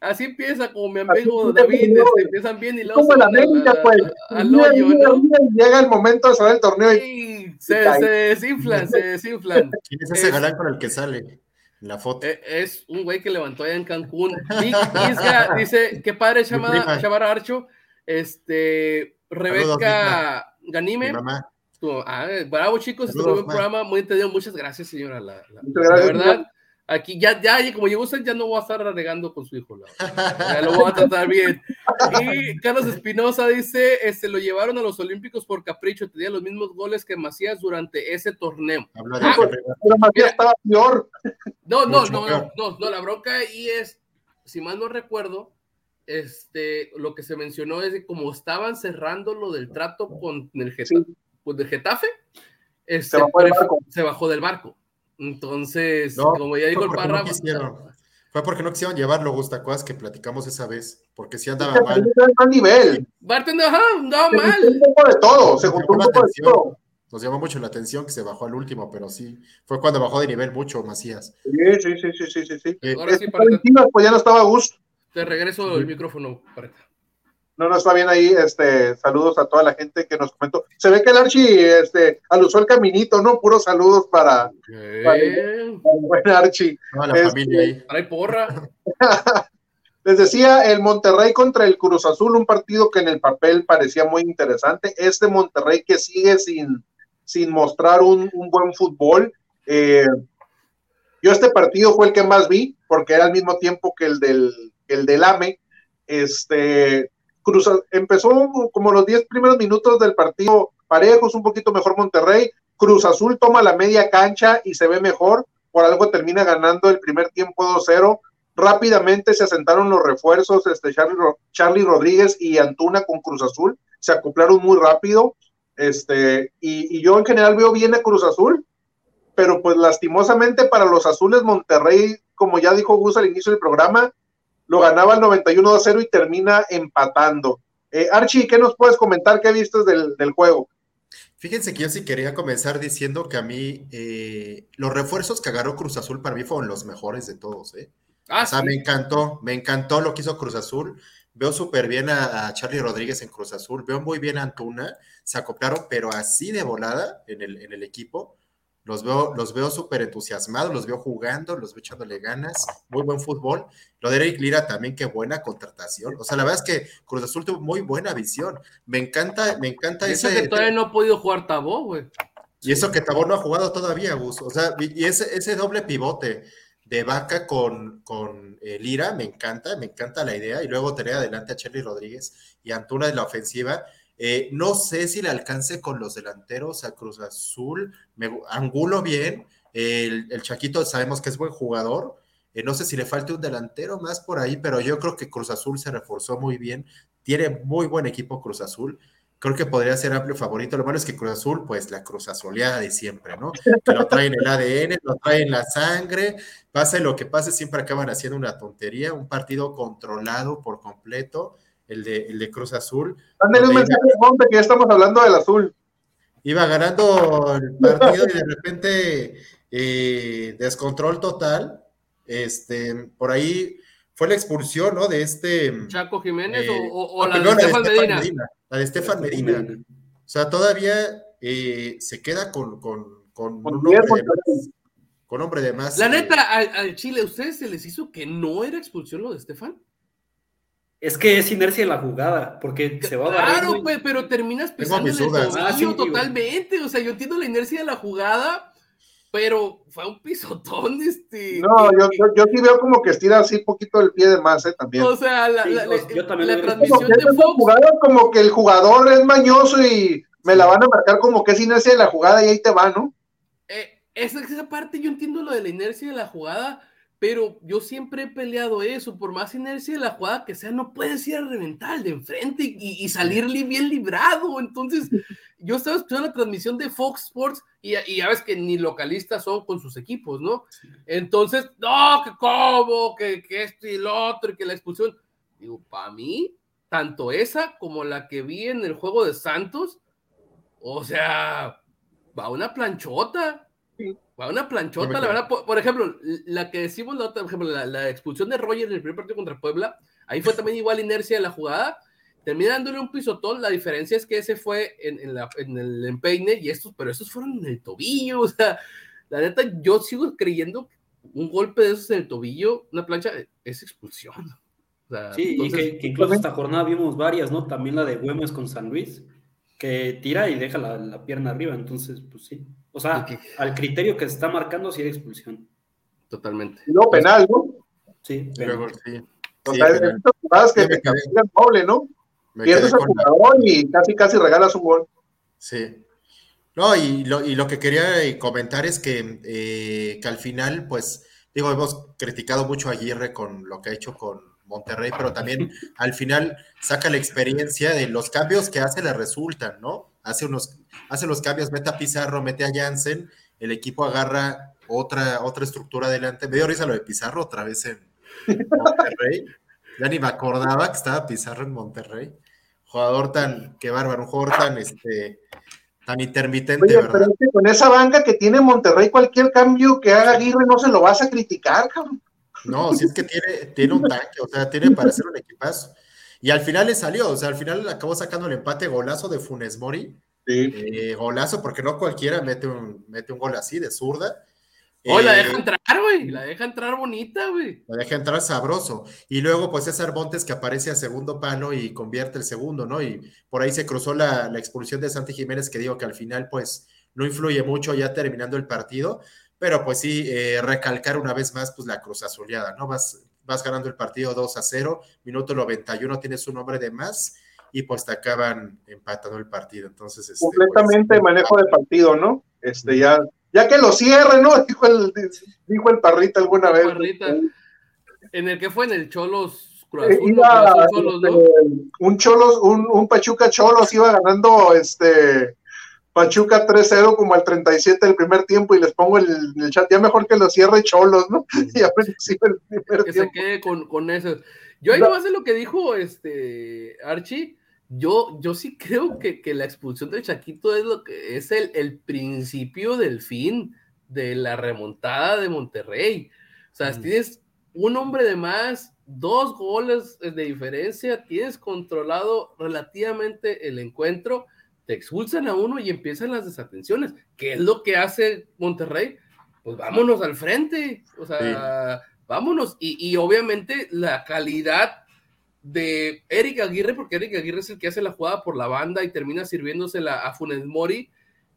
así empieza como mi amigo David, este, empiezan bien y luego Como el al- América, pues. al Llega, el momento de salir del torneo y Sí, se, se desinflan, se desinflan. ¿Quién es ese Es- galán con el que sale la foto? Eh, Es un güey que levantó allá en Cancún. Vic Isga dice, qué padre llamada, llamar a Archo. Este, Rebeca Ganime. Mi mamá. Tu- ah, bravo chicos, este Saludos, muy buen ma. programa, muy entendido. Muchas gracias, señora. La, la- Muchas la gracias, verdad, señor. Aquí ya, ya, como llegó usted, ya no voy a estar renegando con su hijo. Ya lo voy a tratar bien. Y Carlos Espinosa dice, este, lo llevaron a los Olímpicos por capricho, tenía los mismos goles que Macías durante ese torneo. Ah, pero Macías estaba peor. No, no, no, no, la bronca ahí es, si mal no recuerdo, este, lo que se mencionó es que como estaban cerrando lo del trato con el Getafe, pues Getafe, este, Se bajó del pref- barco. Entonces, No, como ya dijo el fue porque no. Fue porque no quisieron llevarlo, Gustacuas, que platicamos esa vez, porque sí andaba mal. nivel. Bartender, ajá, andaba Se mal. un poco de todo, se Nos juntó un poco de todo. Nos llamó mucho la atención que se bajó al último, pero sí, fue cuando bajó de nivel mucho Macías. Sí, sí, sí, sí, sí, sí, sí. Eh, Ahora sí, Chivas, pues ya no estaba a gusto. te regreso el micrófono, Parra. No, no está bien ahí. Este, saludos a toda la gente que nos comentó. Se ve que el Archie este, alusó el caminito, ¿no? Puros saludos para, para el buen Archie. la Este- familia ahí. Trae porra. Les decía, el Monterrey contra el Cruz Azul, un partido que en el papel parecía muy interesante. Este Monterrey que sigue sin, sin mostrar un, un buen fútbol. Eh, yo este partido fue el que más vi, porque era al mismo tiempo que el del, el del AME. Este, Cruz, empezó como los 10 primeros minutos del partido parejos, un poquito mejor Monterrey. Cruz Azul toma la media cancha y se ve mejor. Por algo termina ganando el primer tiempo 2-0 rápidamente se asentaron los refuerzos, este Charlie, Charlie Rodríguez y Antuna con Cruz Azul, se acoplaron muy rápido, este, y, y yo en general veo bien a Cruz Azul, pero pues lastimosamente para los azules Monterrey, como ya dijo Gus al inicio del programa, lo ganaba al 91-0 y termina empatando. Eh, Archie, ¿qué nos puedes comentar? ¿Qué viste del, del juego? Fíjense que yo sí quería comenzar diciendo que a mí eh, los refuerzos que agarró Cruz Azul para mí fueron los mejores de todos, ¿eh? Ah, o sea, sí. me encantó, me encantó lo que hizo Cruz Azul. Veo súper bien a, a Charlie Rodríguez en Cruz Azul, veo muy bien a Antuna, se acoplaron, pero así de volada en el, en el equipo. Los veo, los veo súper entusiasmados, los veo jugando, los veo echándole ganas, muy buen fútbol. Lo de Eric Lira también, qué buena contratación. O sea, la verdad es que Cruz Azul tuvo muy buena visión. Me encanta, me encanta Eso que todavía no ha podido jugar Tabó, güey. Y eso que Tabor no ha jugado todavía, Gus. O sea, y y ese, ese doble pivote de Vaca con, con eh, Lira, me encanta, me encanta la idea. Y luego tener adelante a Charlie Rodríguez y Antuna de la ofensiva. Eh, no sé si le alcance con los delanteros a Cruz Azul. Me, gu- Angulo bien. El, el Chaquito sabemos que es buen jugador. Eh, no sé si le falta un delantero más por ahí, pero yo creo que Cruz Azul se reforzó muy bien. Tiene muy buen equipo Cruz Azul creo que podría ser amplio favorito. Lo malo es que Cruz Azul, pues la Cruz Azuleada de siempre, ¿no? Que lo traen el ADN, lo traen la sangre, pase lo que pase, siempre acaban haciendo una tontería, un partido controlado por completo. El de, el de Cruz Azul. Mándale un mensaje Monte que ya estamos hablando del azul. Iba ganando el partido y de repente eh, descontrol total. Este, por ahí fue la expulsión, ¿no? De este. Chaco Jiménez eh, o, o- o no, la de Estefan Medina. La de Estefan Medina. O sea, todavía eh, se queda con, con, con Con un hombre de más. Con hombre de más. La eh, neta, al, al Chile, ¿a ustedes se les hizo que no era expulsión lo de Estefan? Es que es inercia de la jugada, porque se va Claro, barriendo y- pe- pero terminas pisando el tobillo Ah, sí, digo. totalmente. O sea, yo entiendo la inercia de la jugada, pero fue un pisotón, este. No, yo, yo, yo sí veo como que estira así poquito el pie de más, ¿eh? También. O sea, la, Sí, la- la- yo también la Como transmisión de Fox. jugadas como que el jugador es mañoso y me la van a marcar como que es inercia de la jugada y ahí te va, ¿no? eh, esa, esa parte yo entiendo lo de la inercia de la jugada, pero yo siempre he peleado eso, por más inercia de la jugada que sea, no puedes ir a reventar al de enfrente y, y salir li- bien librado. Entonces, yo estaba escuchando la transmisión de Fox Sports y, y ya ves que ni localistas son con sus equipos, ¿no? Entonces, no, que cómo, que, que esto y lo otro, y que la expulsión. Digo, para mí, tanto esa como la que vi en el juego de Santos, o sea, va una planchota. Una planchota, la verdad. Por, por ejemplo, la que decimos la otra, por ejemplo, la, la expulsión de Roger en el primer partido contra Puebla, ahí fue también igual inercia de la jugada. Termina dándole un pisotón. La diferencia es que ese fue en, en la- en el empeine y estos, pero estos fueron en el tobillo. O sea, la neta, yo sigo creyendo que un golpe de esos en el tobillo, una plancha, es expulsión. O sea, Sí, y que incluso esta jornada vimos varias, ¿no? También la de Güemes con San Luis, que tira y deja la, la pierna arriba, entonces, pues sí. O sea, al criterio que se está marcando, sí hay expulsión. Totalmente. Luego penal, ¿no? Sí, y luego, pero- sí. O Sí, sea, jugadas que te quedé. castigan doble, ¿no? me Pierdes la- jugador y casi casi regalas un gol. Sí. No, y lo, y lo que quería eh, comentar es que, eh, que al final, pues, digo, hemos criticado mucho a Aguirre con lo que ha hecho con Monterrey, pero también al final saca la experiencia de los cambios que hace le resultan, ¿no? Hace unos, hace los cambios, mete a Pizarro, mete a Jansen, el equipo agarra otra, otra estructura adelante. Me dio risa lo de Pizarro otra vez en Monterrey. Ya ni me acordaba que estaba Pizarro en Monterrey. Jugador tan, qué bárbaro, un jugador tan, este, tan intermitente, Oye, ¿verdad? pero es que con esa banca que tiene Monterrey, cualquier cambio que haga Aguirre no se lo vas a criticar, cabrón. No, si es que tiene, tiene un tanque, o sea, tiene para hacer un equipazo. Y al final le salió, o sea, al final acabó sacando el empate, golazo de Funes Mori, Sí. eh, golazo, porque no cualquiera mete un, mete un gol así de zurda. Hoy la Eh, deja entrar, güey. La deja entrar bonita, güey. La deja entrar sabroso. Y luego, pues César Montes que aparece a segundo palo y convierte el segundo, ¿no? Y por ahí se cruzó la, la expulsión de Santi Jiménez, que digo que al final, pues, no influye mucho ya terminando el partido, pero pues sí, eh, recalcar una vez más, pues la cruz azuleada, ¿no? Vas, vas ganando el partido 2 a 0, minuto 91 tienes un hombre de más y pues te acaban empatando el partido. Entonces, este, Completamente pues, manejo de partido, ¿no? Este, ya, ya que lo cierre, ¿no? Dijo el, dijo el parrita alguna vez. Parrita. En el que fue en el Cholos Cruz Eh, Azul, ¿no? iba, Cruz Azul, Cholos, ¿no? este, un Cholos, un, un Pachuca Cholos iba ganando este Pachuca 3-0 como al 37 del primer tiempo y les pongo el, el chat, ya mejor que lo cierre Cholos, ¿no? Y a ver si el primer que se tiempo. quede con, con eso. Yo ahí No. nomás de lo que dijo este Archie, yo, yo sí creo que, que la expulsión del Chaquito es lo que es el, el principio del fin de la remontada de Monterrey. O sea, Mm. tienes un hombre de más, dos goles de diferencia, tienes controlado relativamente el encuentro, te expulsan a uno y empiezan las desatenciones. ¿Qué es lo que hace Monterrey? Pues vámonos al frente. O sea, vámonos. Y, y obviamente la calidad de Eric Aguirre, porque Eric Aguirre es el que hace la jugada por la banda y termina sirviéndosela a Funes Mori.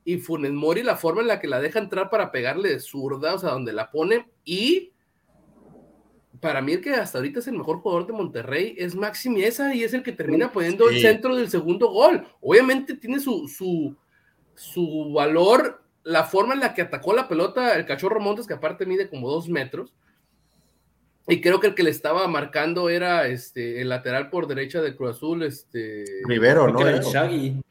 Y Funes Mori, la forma en la que la deja entrar para pegarle de zurda, o sea, donde la pone. Y para mí, el que hasta ahorita es el mejor jugador de Monterrey es Maxi Miesa y es el que termina poniendo el Sí. centro del segundo gol. Obviamente tiene su, su, su valor la forma en la que atacó la pelota el cachorro Montes, que aparte mide como dos metros. Y creo que el que le estaba marcando era este, el lateral por derecha de Cruz Azul. Este... Rivero, ¿no? era el Shaggy,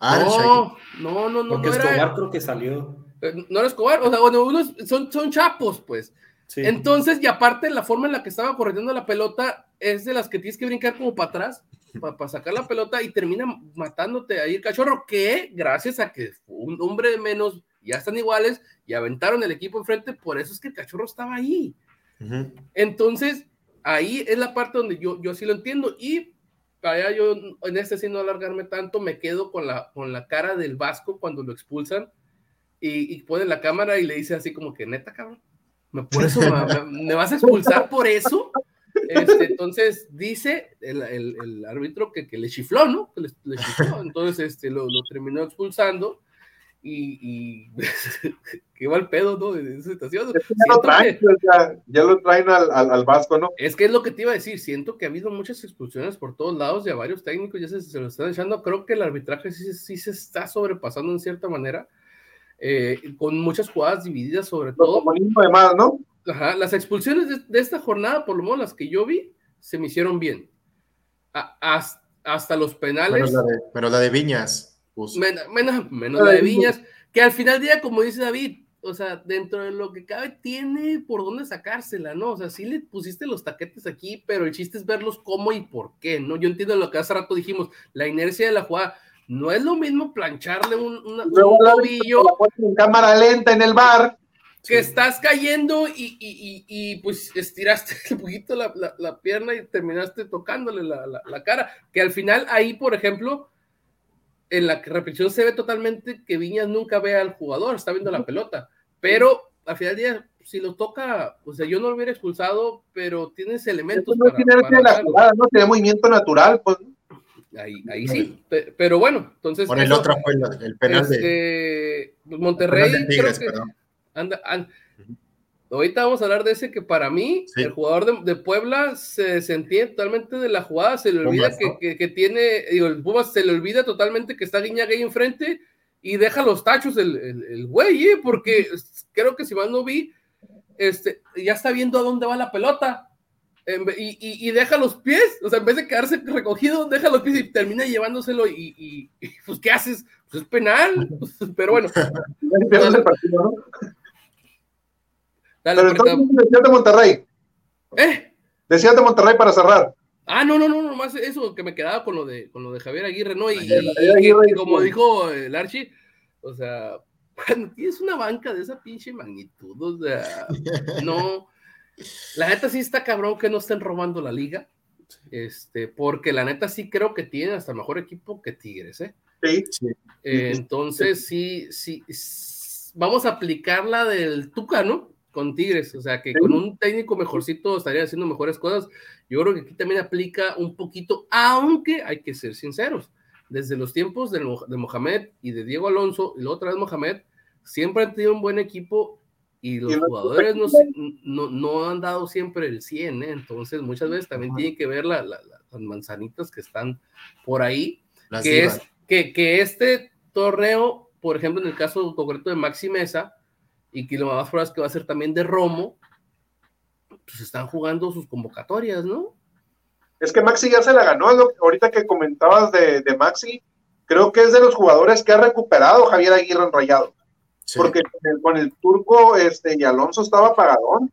Ah, el Shaggy. no, no, no, no, porque no Escobar era, creo que salió. eh, no era Escobar. O sea, bueno, unos son, son chapos, pues. Sí. Entonces, y aparte, la forma en la que estaba corriendo la pelota es de las que tienes que brincar como para atrás. para sacar la pelota y termina matándote ahí el cachorro, que gracias a que un hombre de menos, ya están iguales y aventaron el equipo enfrente, por eso es que el cachorro estaba ahí. Entonces, ahí es la parte donde yo, yo sí lo entiendo y allá yo en este sin no alargarme tanto, me quedo con la, con la cara del Vasco cuando lo expulsan y, y pone la cámara y le dice así como que neta, cabrón, por eso me, vas a expulsar por eso. Este, entonces dice el, el, el árbitro que, que, le chifló, ¿no? Que le, le chifló. Entonces este, lo, lo terminó expulsando y, y qué mal pedo, ¿no? En esa situación. Ya lo, traen, que, ya, ya lo traen al, al, al, Vasco, ¿no? Es que es lo que te iba a decir, siento que ha habido muchas expulsiones por todos lados y a varios técnicos ya se, se lo están echando, creo que el arbitraje sí, sí se está sobrepasando en cierta manera, eh, con muchas jugadas divididas sobre todo. de más, ¿no? Ajá, las expulsiones de, de, esta jornada, por lo menos las que yo vi, se me hicieron bien. A, hasta, hasta los penales. Menos la de, pero la de Viñas. Pues. Menos, menos, menos la de Viñas, que al final del día, como dice David, o sea, dentro de lo que cabe, tiene por dónde sacársela, ¿no? O sea, sí le pusiste los taquetes aquí, pero el chiste es verlos cómo y por qué, ¿no? Yo entiendo lo que hace rato dijimos, la inercia de la jugada. No es lo mismo plancharle un, una, un tobillo. En cámara lenta en el bar. Que estás cayendo y, y, y, y pues estiraste un poquito la, la, la, pierna y terminaste tocándole la, la cara. Que al final ahí, por ejemplo, en la repetición se ve totalmente que Viñas nunca ve al jugador, está viendo la pelota, pero al final del día, si lo toca, o sea, yo no lo hubiera expulsado, pero tienes elementos. No para, tiene, para la jugada, no tiene movimiento natural, pues. Ahí, ahí sí, pero bueno, entonces. Por el otro fue el, el penal este, de. Monterrey, de Tigres, creo que anda, anda, Ahorita vamos a hablar de ese que para mí, sí. el jugador de, de, Puebla se sentía totalmente de la jugada, se le olvida Pumas, que, ¿no? que, que, tiene, digo, el Pumas se le olvida totalmente que está Guiñaga ahí enfrente y deja los tachos el, el, el güey, ¿eh? porque creo que si mal no vi, este, ya está viendo a dónde va la pelota. Y, y, y, deja los pies, o sea, en vez de quedarse recogido, deja los pies y termina llevándoselo y, y pues, ¿qué haces? Pues es penal, pero bueno. Dale, Pero entonces decías de Monterrey. ¿Eh? Decías de Monterrey para cerrar. Ah, no, no, no, nomás eso que me quedaba con lo de, con lo de Javier Aguirre, ¿no? Y, y, Aguirre, y como dijo el Archie, o sea, cuando tienes una banca de esa pinche magnitud, o sea, no. La neta sí está cabrón que no estén robando la liga. Este, porque la neta sí creo que tienen hasta mejor equipo que Tigres, ¿eh? Sí. sí. Eh, entonces sí, sí, vamos a aplicar la del Tuca, ¿no? con Tigres, o sea que con un técnico mejorcito estaría haciendo mejores cosas. Yo creo que aquí también aplica un poquito, aunque hay que ser sinceros, desde los tiempos de, de Mohamed y de Diego Alonso, y la otra vez Mohamed, siempre han tenido un buen equipo y los jugadores no, no, no, han dado siempre el 100, ¿eh? entonces muchas veces también tiene que ver la, la, las manzanitas que están por ahí, las que es que, que este torneo, por ejemplo, en el caso concreto de Maxi Mesa, y que lo más probable es que va a ser también de Romo, pues están jugando sus convocatorias, ¿no? Es que Maxi ya se la ganó, lo, ahorita que comentabas de, de, Maxi, creo que es de los jugadores que ha recuperado Javier Aguirre en Rayado, sí. porque con el, con el, turco este, y Alonso estaba pagadón,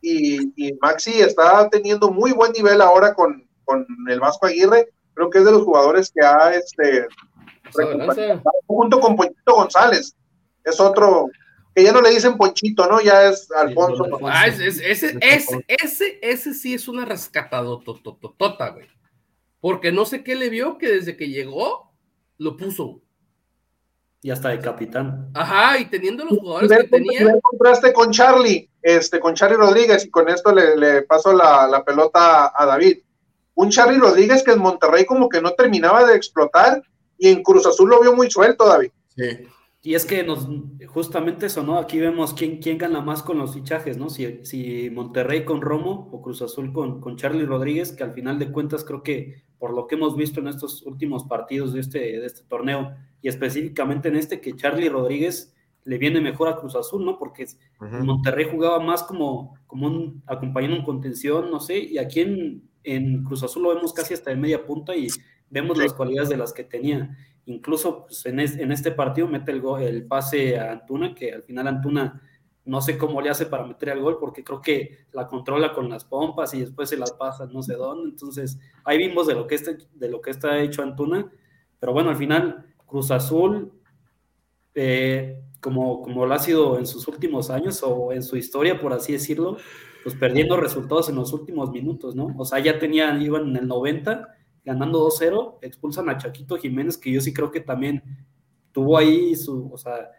y, y, Maxi está teniendo muy buen nivel ahora con, con el Vasco Aguirre, creo que es de los jugadores que ha este, junto con Pochito González, es otro que ya no le dicen Ponchito, ¿no? Ya es Alfonso. Ah, es, es, ese, ese, ese, ese sí es una rescatadotototota, güey. Porque no sé qué le vio que desde que llegó lo puso. Y hasta de capitán. Ajá, y teniendo los jugadores que tenía. contraste con Charlie, este, con Charlie Rodríguez, y con esto le, le paso la, la pelota a David. Un Charlie Rodríguez que en Monterrey como que no terminaba de explotar, y en Cruz Azul lo vio muy suelto, David. Sí. Y es que nos, justamente eso, ¿no? Aquí vemos quién, quién gana más con los fichajes, ¿no? Si, si Monterrey con Romo o Cruz Azul con, con Charlie Rodríguez, que al final de cuentas creo que por lo que hemos visto en estos últimos partidos de este, de este torneo, y específicamente en este, que Charlie Rodríguez le viene mejor a Cruz Azul, ¿no? Porque uh -huh. Monterrey jugaba más como, como un acompañando en contención, no sé, y aquí en, en Cruz Azul lo vemos casi hasta de media punta y vemos sí. las cualidades de las que tenía incluso pues, en, es, en, este partido mete el, el, pase a Antuna, que al final Antuna no sé cómo le hace para meter el gol, porque creo que la controla con las pompas y después se las pasa no sé dónde. Entonces, ahí vimos de lo que está, de lo que está hecho Antuna. Pero bueno, al final, Cruz Azul, eh, como, como lo ha sido en sus últimos años o en su historia, por así decirlo, pues perdiendo resultados en los últimos minutos, ¿no? O sea, ya tenían, iban en el 90, ganando 2-0, expulsan a Chaquito Jiménez, que yo sí creo que también tuvo ahí su, o sea,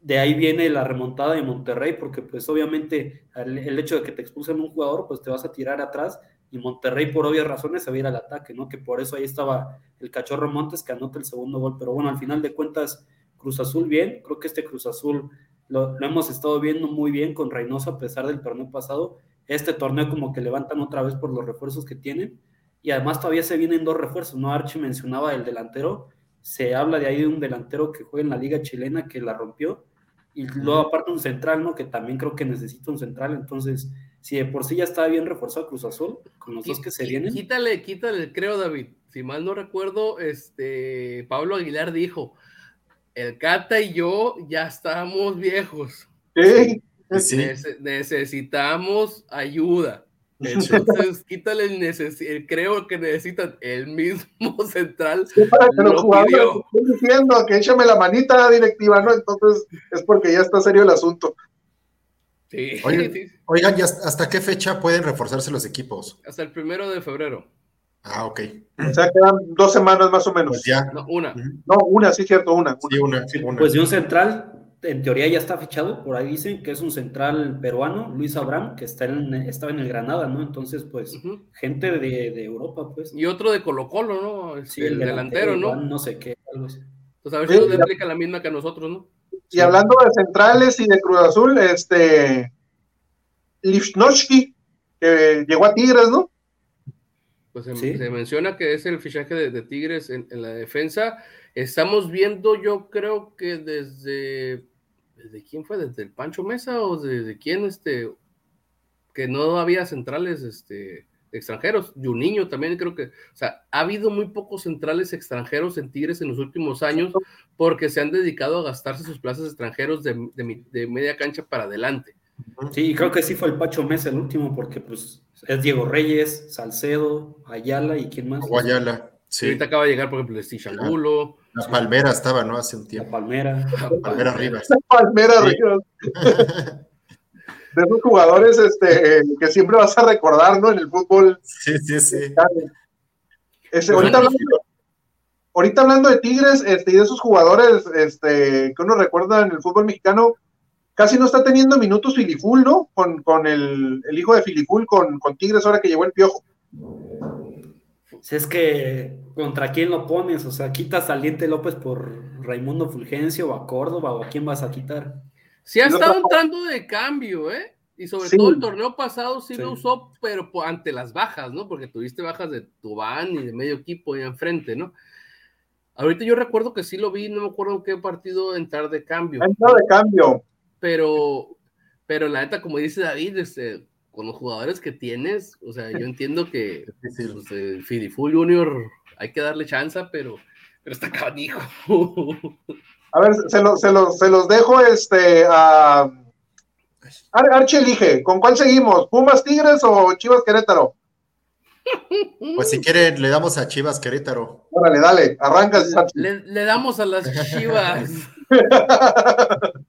de ahí viene la remontada de Monterrey, porque pues obviamente el, hecho de que te expulsen un jugador, pues te vas a tirar atrás y Monterrey por obvias razones se va a ir al ataque, ¿no? Que por eso ahí estaba el cachorro Montes que anota el segundo gol, pero bueno, al final de cuentas, Cruz Azul bien, creo que este Cruz Azul lo, hemos estado viendo muy bien con Reynoso a pesar del torneo pasado, este torneo como que levantan otra vez por los refuerzos que tienen, y además todavía se vienen dos refuerzos, ¿no? Archie mencionaba el delantero, se habla de ahí de un delantero que juega en la liga chilena que la rompió, y luego aparte un central, ¿no? Que también creo que necesita un central, entonces, si de por sí ya está bien reforzado Cruz Azul, con los dos que se vienen. Quítale, quítale, creo, David. Si mal no recuerdo, este Pablo Aguilar dijo, el Cata y yo ya estamos viejos. Sí. necesitamos ayuda. Entonces, quítale el, creo que necesitan el mismo central. para que los jugadores estén diciendo que échame la manita a la directiva, ¿no? Entonces es porque ya está serio el asunto. Sí. Oigan, hasta qué fecha pueden reforzarse los equipos? Hasta el primero de febrero. Ah, ok. O sea, quedan dos semanas más o menos. Pues ya. No, una. No, una, sí, cierto, una. Sí, una, una. Pues de un central en teoría ya está fichado, por ahí dicen que es un central peruano, Luis Abraham, que está en, estaba en el Granada, ¿no? Entonces, pues, gente de, Europa, pues. Y otro de Colo Colo, ¿no? Sí, el, delantero, ¿no? no sé qué, algo así. Pues a ver si nos explica la misma que a nosotros, ¿no? Y hablando de centrales y de Cruz Azul, este, Lifnotsky, que llegó a Tigres, ¿no? Pues se, menciona que es el fichaje de, Tigres en, en la defensa. Estamos viendo, yo creo que desde ¿desde quién fue? ¿Desde el Pancho Mesa o desde quién? Este, que no había centrales este, extranjeros. Juninho también creo que, o sea, ha habido muy pocos centrales extranjeros en Tigres en los últimos años porque se han dedicado a gastarse sus plazas extranjeros de, de, media cancha para adelante. Sí, creo que sí fue el Pancho Mesa el último porque pues es Diego Reyes, Salcedo, Ayala y quién más. Ayala. Sí. ahorita acaba de llegar, por ejemplo, Steve Angulo. La Palmera estaba, ¿no? Hace un tiempo. La Palmera. La Palmera arriba. La Palmera arriba. De esos jugadores este, que siempre vas a recordar, ¿no? En el fútbol. Sí, sí, sí. Este, ahorita, hablando, ahorita, hablando, de Tigres este, y de esos jugadores este, que uno recuerda en el fútbol mexicano, casi no está teniendo minutos Filiful, ¿no? Con, con el, el, hijo de Filiful, con, con Tigres, ahora que llegó el piojo. Si es que contra quién lo pones, o sea, quitas a Liente López por Raimundo Fulgencio o a Córdoba, o a quién vas a quitar. Sí ha estado entrando de cambio, ¿eh? Y sobre todo el torneo pasado sí, lo usó, pero ante las bajas, ¿no? Porque tuviste bajas de Tubán y de medio equipo ahí enfrente, ¿no? Ahorita yo recuerdo que sí lo vi, no me acuerdo en qué partido entrar de cambio. Entrar de cambio. Pero, pero la neta, como dice David, este, con los jugadores que tienes, o sea, yo entiendo que pues, Fidiful Junior hay que darle chance, pero, pero está canijo. A ver, se, se, los dejo este a Arche elige, ¿con cuál seguimos? ¿Pumas Tigres o Chivas Querétaro? Pues si quieren, le damos a Chivas Querétaro. Órale, dale, arranca. Le, le damos a las Chivas.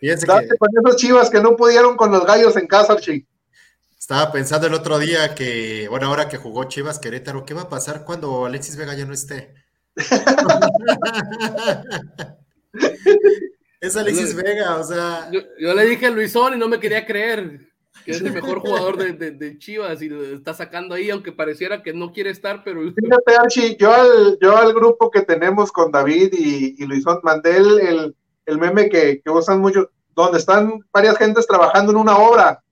Fíjense que, con esos chivas que no pudieron con los gallos en casa, Archie. Estaba pensando el otro día que, bueno, ahora que jugó Chivas Querétaro, ¿qué va a pasar cuando Alexis Vega ya no esté? Es Alexis Vega, o sea. Yo, le dije a Luisón y no me quería creer que es el mejor jugador de, Chivas y lo está sacando ahí, aunque pareciera que no quiere estar, pero. Fíjate, Archie, yo al, yo al grupo que tenemos con David y, y Luisón mandé el el meme que, que usan mucho, donde están varias gentes trabajando en una obra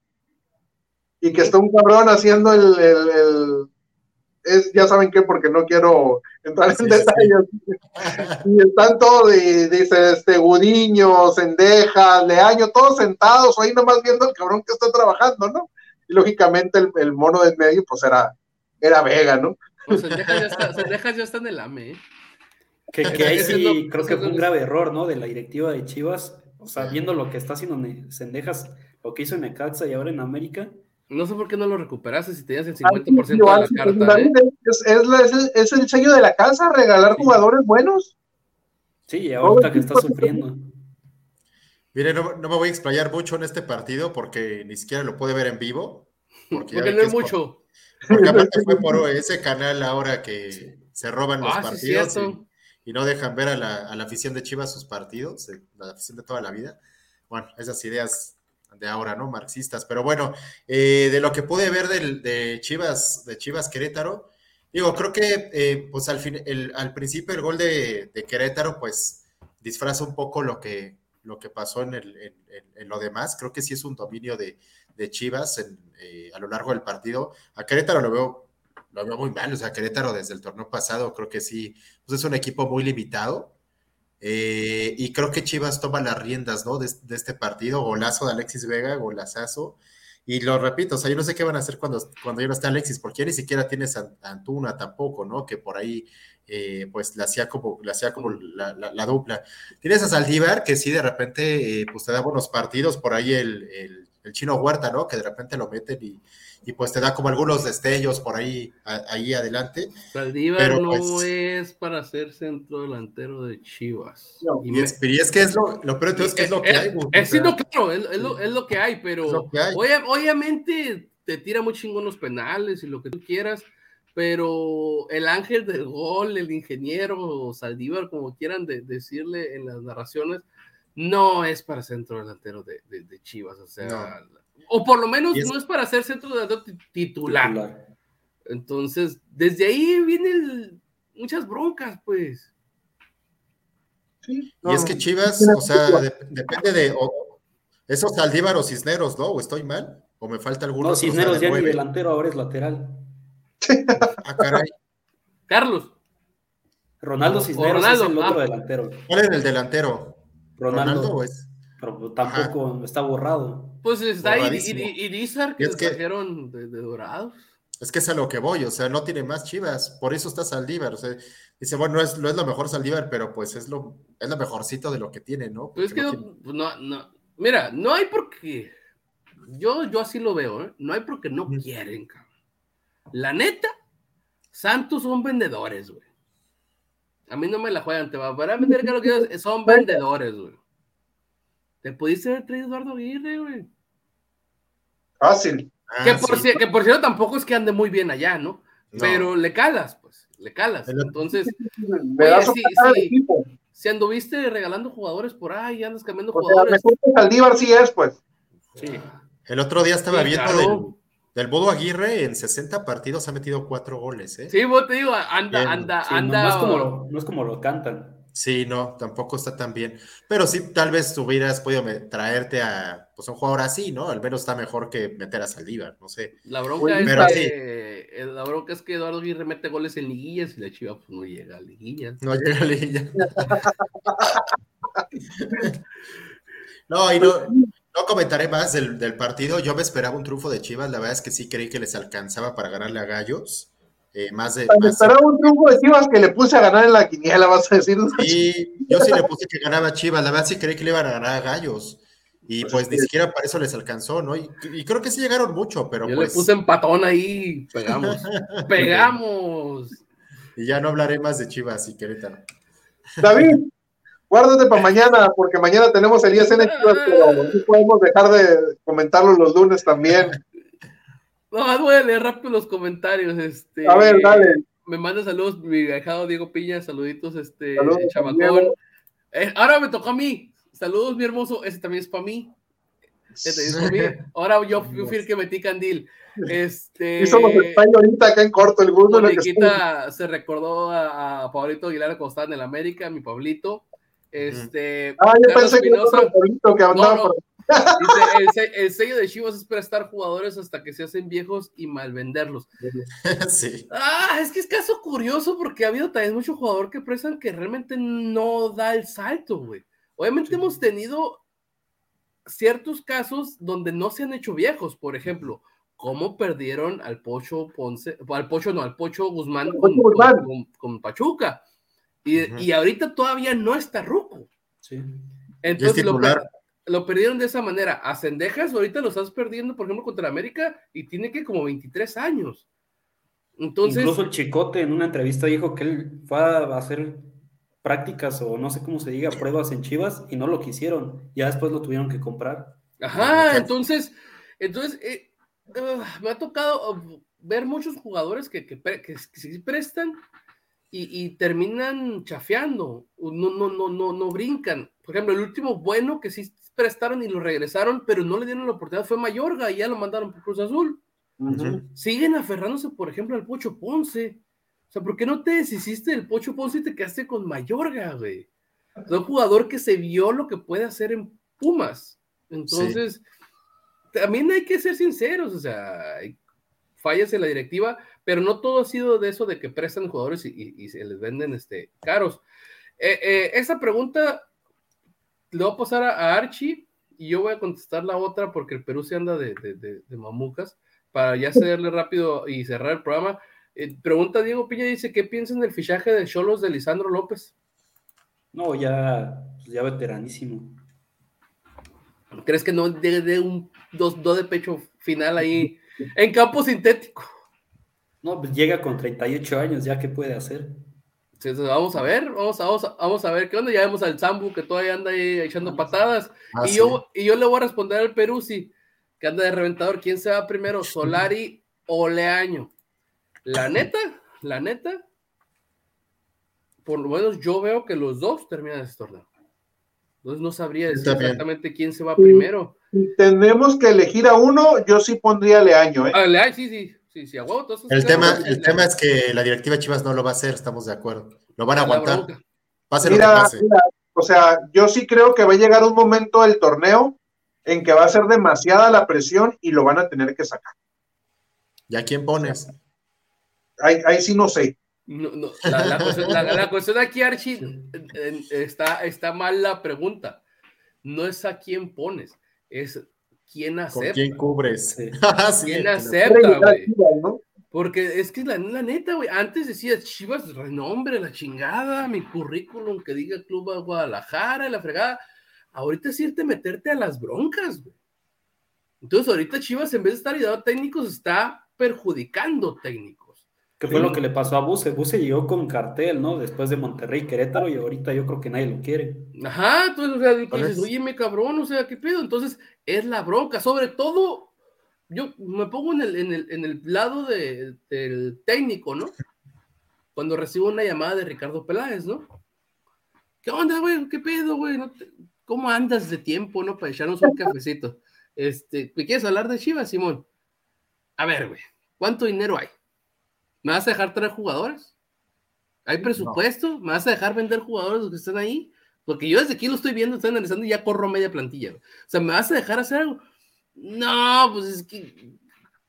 y que está un cabrón haciendo el, el, es, ya saben qué, porque no quiero entrar en detalles. Y están todos, y dice, este, Gudiño, Sendeja, Leaño, todos sentados ahí nomás viendo el cabrón que está trabajando, ¿no? Y lógicamente el, el mono del medio, pues era, era Vega, ¿no? Pues Sendejas ya está, Sendejas ya está en el AME, ¿eh? Que, ahí sí creo que fue un grave error, ¿no? De la directiva de Chivas, O sea, viendo lo que está haciendo Sendejas, lo que hizo en Necaxa y ahora en América. No sé por qué no lo recuperaste si tenías el 50% de la carta. ¿eh? Es, es, es, el sello de la casa, regalar jugadores buenos. Sí, ahorita que está sufriendo. Mire, no, me voy a explayar mucho en este partido porque ni siquiera lo puede ver en vivo. Porque, no es mucho. porque aparte fue por ese canal ahora que se roban los ah, partidos y, no dejan ver a la, a la, afición de Chivas sus partidos, la afición de toda la vida. Bueno, esas ideas de ahora, ¿no? Marxistas. Pero bueno, eh, de lo que pude ver del, de Chivas, de Chivas Querétaro, digo, creo que eh, pues al, fin, el, al principio el gol de, de Querétaro, pues disfraza un poco lo que, lo que pasó en, el, en, lo demás. Creo que sí es un dominio de, Chivas eh, a lo largo del partido. A Querétaro lo veo, lo veo muy mal. O sea, Querétaro desde el torneo pasado creo que sí, pues es un equipo muy limitado. Eh, y creo que Chivas toma las riendas, ¿no? De, este partido. Golazo de Alexis Vega, golazazo. Y lo repito, o sea, yo no sé qué van a hacer cuando, cuando ya no está Alexis, porque ya ni siquiera tienes a Antuna tampoco, ¿no? Que por ahí eh, pues la hacía como, la, hacía como la, dupla. Tienes a Saldívar, que sí, de repente, eh, pues te da buenos partidos, por ahí el, el, chino Huerta, ¿no? Que de repente lo meten y, y, pues te da como algunos destellos por ahí, ahí adelante. Saldívar no pues es para ser centro delantero de Chivas. y, es, que es lo, lo peor es que es lo que hay. Es, claro, es, lo, es, lo, que hay, pero obviamente te tira muy chingón los penales y lo que tú quieras pero el ángel del gol, el ingeniero Saldívar, como quieran decirle en las narraciones, no es para centro delantero de, Chivas, o sea, o por lo menos no es para ser centro delantero titular. Entonces, desde ahí vienen muchas broncas, pues. y es que Chivas, o sea, depende de esos Saldívar o Cisneros, ¿no? ¿O estoy mal? ¿O me falta alguno? No, Cisneros ya ni delantero, ahora es lateral. Ah, caray. Carlos. Ronaldo Cisneros es el otro ah. delantero. ¿Cuál es el delantero? Ronaldo, es. Pero tampoco está borrado. Pues está Irizar que, es que trajeron de, Dorados. Es que es a lo que voy, o sea, no tiene más chivas, por eso está Saldívar. O sea, dice, bueno, no es, no es lo mejor Saldívar, pero pues es lo, es lo mejorcito de lo que tiene, ¿no? Pues es que no, no, mira, no hay por qué. Yo, yo así lo veo, ¿eh? No hay porque no quieren, cabrón. La neta, Santos son vendedores, güey. A mí no me la juegan, te va a vender que lo que son vendedores, güey. Te pudiste haber traído Eduardo Aguirre, güey. Fácil. que, por que, por cierto tampoco es que ande muy bien allá, ¿no? Pero le calas, pues, le calas. Entonces, si, anduviste regalando jugadores por ahí, andas cambiando jugadores. Saldívar sí es, pues. Sí. El otro día estaba viendo del Bodo Aguirre en 60 partidos ha metido cuatro goles, ¿eh? Sí, vos te digo, anda, anda, anda. No, es como lo, no es como lo cantan. Sí, no, tampoco está tan bien. Pero sí, tal vez hubieras podido traerte a pues, un jugador así, ¿no? Al menos está mejor que meter a Saldívar, no sé. La bronca, es que, eh, la bronca es que Eduardo Aguirre mete goles en liguillas y la Chiva pues, no llega a liguillas. No llega a liguillas. no, y no, no comentaré más del, partido. Yo me esperaba un triunfo de Chivas. La verdad es que sí creí que les alcanzaba para ganarle a Gallos. Eh, más de. Esperaba un triunfo de Chivas que le puse a ganar en la quiniela, vas a decir. Sí, yo sí le puse que ganaba Chivas. La verdad sí creí que le iban a ganar a Gallos. Y pues, pues ni siquiera para eso les alcanzó, ¿no? Y, creo que sí llegaron mucho, pero yo pues. le puse empatón ahí. Pegamos. ¡Pegamos! Y ya no hablaré más de Chivas y Querétaro. David, guárdate para mañana, porque mañana tenemos el ISN, pero no podemos dejar de comentarlo los lunes también. No, voy a leer rápido los comentarios. Este, a ver, dale. Me manda saludos mi viajado Diego Piña, saluditos, este, chamacón. Eh, ahora me tocó a mí. Saludos, mi hermoso. Ese también es para mí. Es para mí. Ahora yo, fui el que metí candil. Este. Y somos España ahorita acá en corto el gusto. se recordó a, a Pablito Aguilar cuando estaba en el América, mi Pablito. Este. Ah, yo pensé que era que andaba Dice, el, sello de Chivas es prestar jugadores hasta que se hacen viejos y malvenderlos. Sí. Ah, es que es caso curioso porque ha habido también mucho jugador que prestan que realmente no da el salto, güey. Obviamente hemos tenido ciertos casos donde no se han hecho viejos, por ejemplo, cómo perdieron al Pocho Ponce, al Pocho no, al Pocho Guzmán, con, Pachuca. Y, y, ahorita todavía no está Ruco. Sí. Entonces lo, lo, perdieron de esa manera. A Cendejas ahorita lo estás perdiendo, por ejemplo, contra América y tiene que como 23 años. Entonces, Incluso el Chicote en una entrevista dijo que él fue a hacer prácticas o no sé cómo se diga, pruebas en Chivas y no lo quisieron. Ya después lo tuvieron que comprar. Ajá, entonces, entonces eh, uh, me ha tocado uh, ver muchos jugadores que, que, que, se prestan y, y, terminan chafeando, no, no, no, no, no brincan. Por ejemplo, el último bueno que sí prestaron y lo regresaron, pero no le dieron la oportunidad fue Mayorga y ya lo mandaron por Cruz Azul. Siguen aferrándose, por ejemplo, al Pocho Ponce. O sea, ¿por qué no te deshiciste del Pocho Ponce y te quedaste con Mayorga, güey? Es un jugador que se vio lo que puede hacer en Pumas. Entonces, también hay que ser sinceros, o sea, hay fallas en la directiva, pero no todo ha sido de eso de que prestan jugadores y, se les venden este, caros. Eh, eh, esa pregunta le voy a pasar a, Archie y yo voy a contestar la otra porque el Perú se anda de, de mamucas para ya cederle rápido y cerrar el programa. Eh, pregunta Diego Piña, dice, ¿qué piensan del fichaje de Cholos de Lisandro López? No, ya, ya veteranísimo. ¿Crees que no de, un dos, de pecho final ahí en campo sintético? No, pues llega con 38 años, ya qué puede hacer. vamos a ver, vamos a, vamos a, ver qué onda. Ya vemos al Zambu que todavía anda ahí echando patadas. Ah, y, yo, y yo le voy a responder al Perú si que anda de reventador. ¿Quién se va primero, Solari o Leaño? La neta, la neta, por lo menos yo veo que los dos terminan este torneo. Entonces no sabría decir exactamente quién se va primero. Si tenemos que elegir a uno, yo sí pondría Leaño. ¿eh? Ah, Leaño, sí, sí. Sí, sí, el tema, el tema es que la directiva Chivas no lo va a hacer, estamos de acuerdo. Lo van a aguantar. Pase mira, lo que pase. o sea, yo sí creo que va a llegar un momento del torneo en que va a ser demasiada la presión y lo van a tener que sacar. ¿Y a quién pones? Ahí, ahí sí no sé. la, cuestión, aquí, Archie, está, está mal la pregunta. No es a quién pones, es quién acepta. quién cubres? ¿Quién acepta, güey? Porque es que la, la neta, güey, antes decía Chivas, renombre, la chingada, mi currículum que diga Club Guadalajara, la fregada. Ahorita es irte meterte a las broncas, güey. Entonces, ahorita Chivas, en vez de estar ayudando a técnicos, está perjudicando técnicos. ¿Qué fue lo que le pasó a Buse? Buse llegó con cartel, ¿no? Después de Monterrey, Querétaro, y ahorita yo creo que nadie lo quiere. Ajá, entonces, o sea, dices, oye, me cabrón, o sea, ¿qué pedo? Entonces, es la bronca. Sobre todo, yo me pongo en el, en el, en el lado de, del técnico, ¿no? Cuando recibo una llamada de Ricardo Peláez, ¿no? ¿Qué onda, güey? ¿Qué pedo, güey? ¿No ¿Cómo andas de tiempo, no? Para echarnos un cafecito. Este, ¿me quieres hablar de Chivas, Simón? A ver, güey, ¿cuánto dinero hay? ¿Me vas a dejar traer jugadores? ¿Hay presupuesto? ¿Me vas a dejar vender jugadores los que están ahí? Porque yo desde aquí lo estoy viendo, estoy analizando y ya corro media plantilla. O sea, ¿me vas a dejar hacer algo? No, pues es que,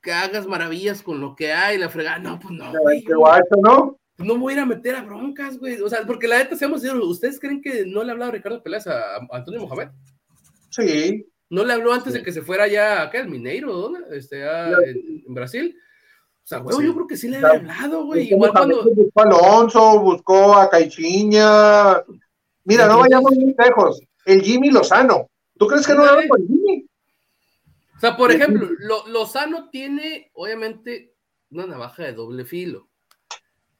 que hagas maravillas con lo que hay, la fregada. No, pues no. Güey, ¿no? no voy a ir a meter a broncas, güey. O sea, porque la neta, seamos ¿ustedes creen que no le ha hablado Ricardo Peláez a, Antonio Mohamed? Sí. ¿No le habló antes de que se fuera ya acá, el Mineiro, ¿dónde? Este, en, Brasil. O sea, güey, yo creo que sí le ha hablado, güey. Igual cuando. Buscó a Alonso, buscó a Caichiña. Mira, no vayamos muy lejos. El Jimmy Lozano. ¿Tú crees que no le con Jimmy? O sea, por ejemplo, Lozano tiene, obviamente, una navaja de doble filo.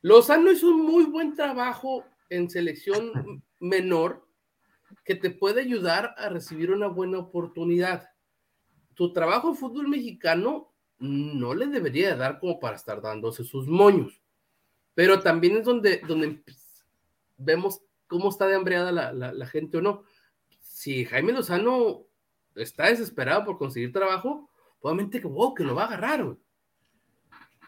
Lozano hizo un muy buen trabajo en selección menor que te puede ayudar a recibir una buena oportunidad. Tu trabajo en fútbol mexicano no le debería dar como para estar dándose sus moños, pero también es donde, donde vemos cómo está de hambreada la, gente o no. Si Jaime Lozano está desesperado por conseguir trabajo, obviamente que, que lo va a agarrar.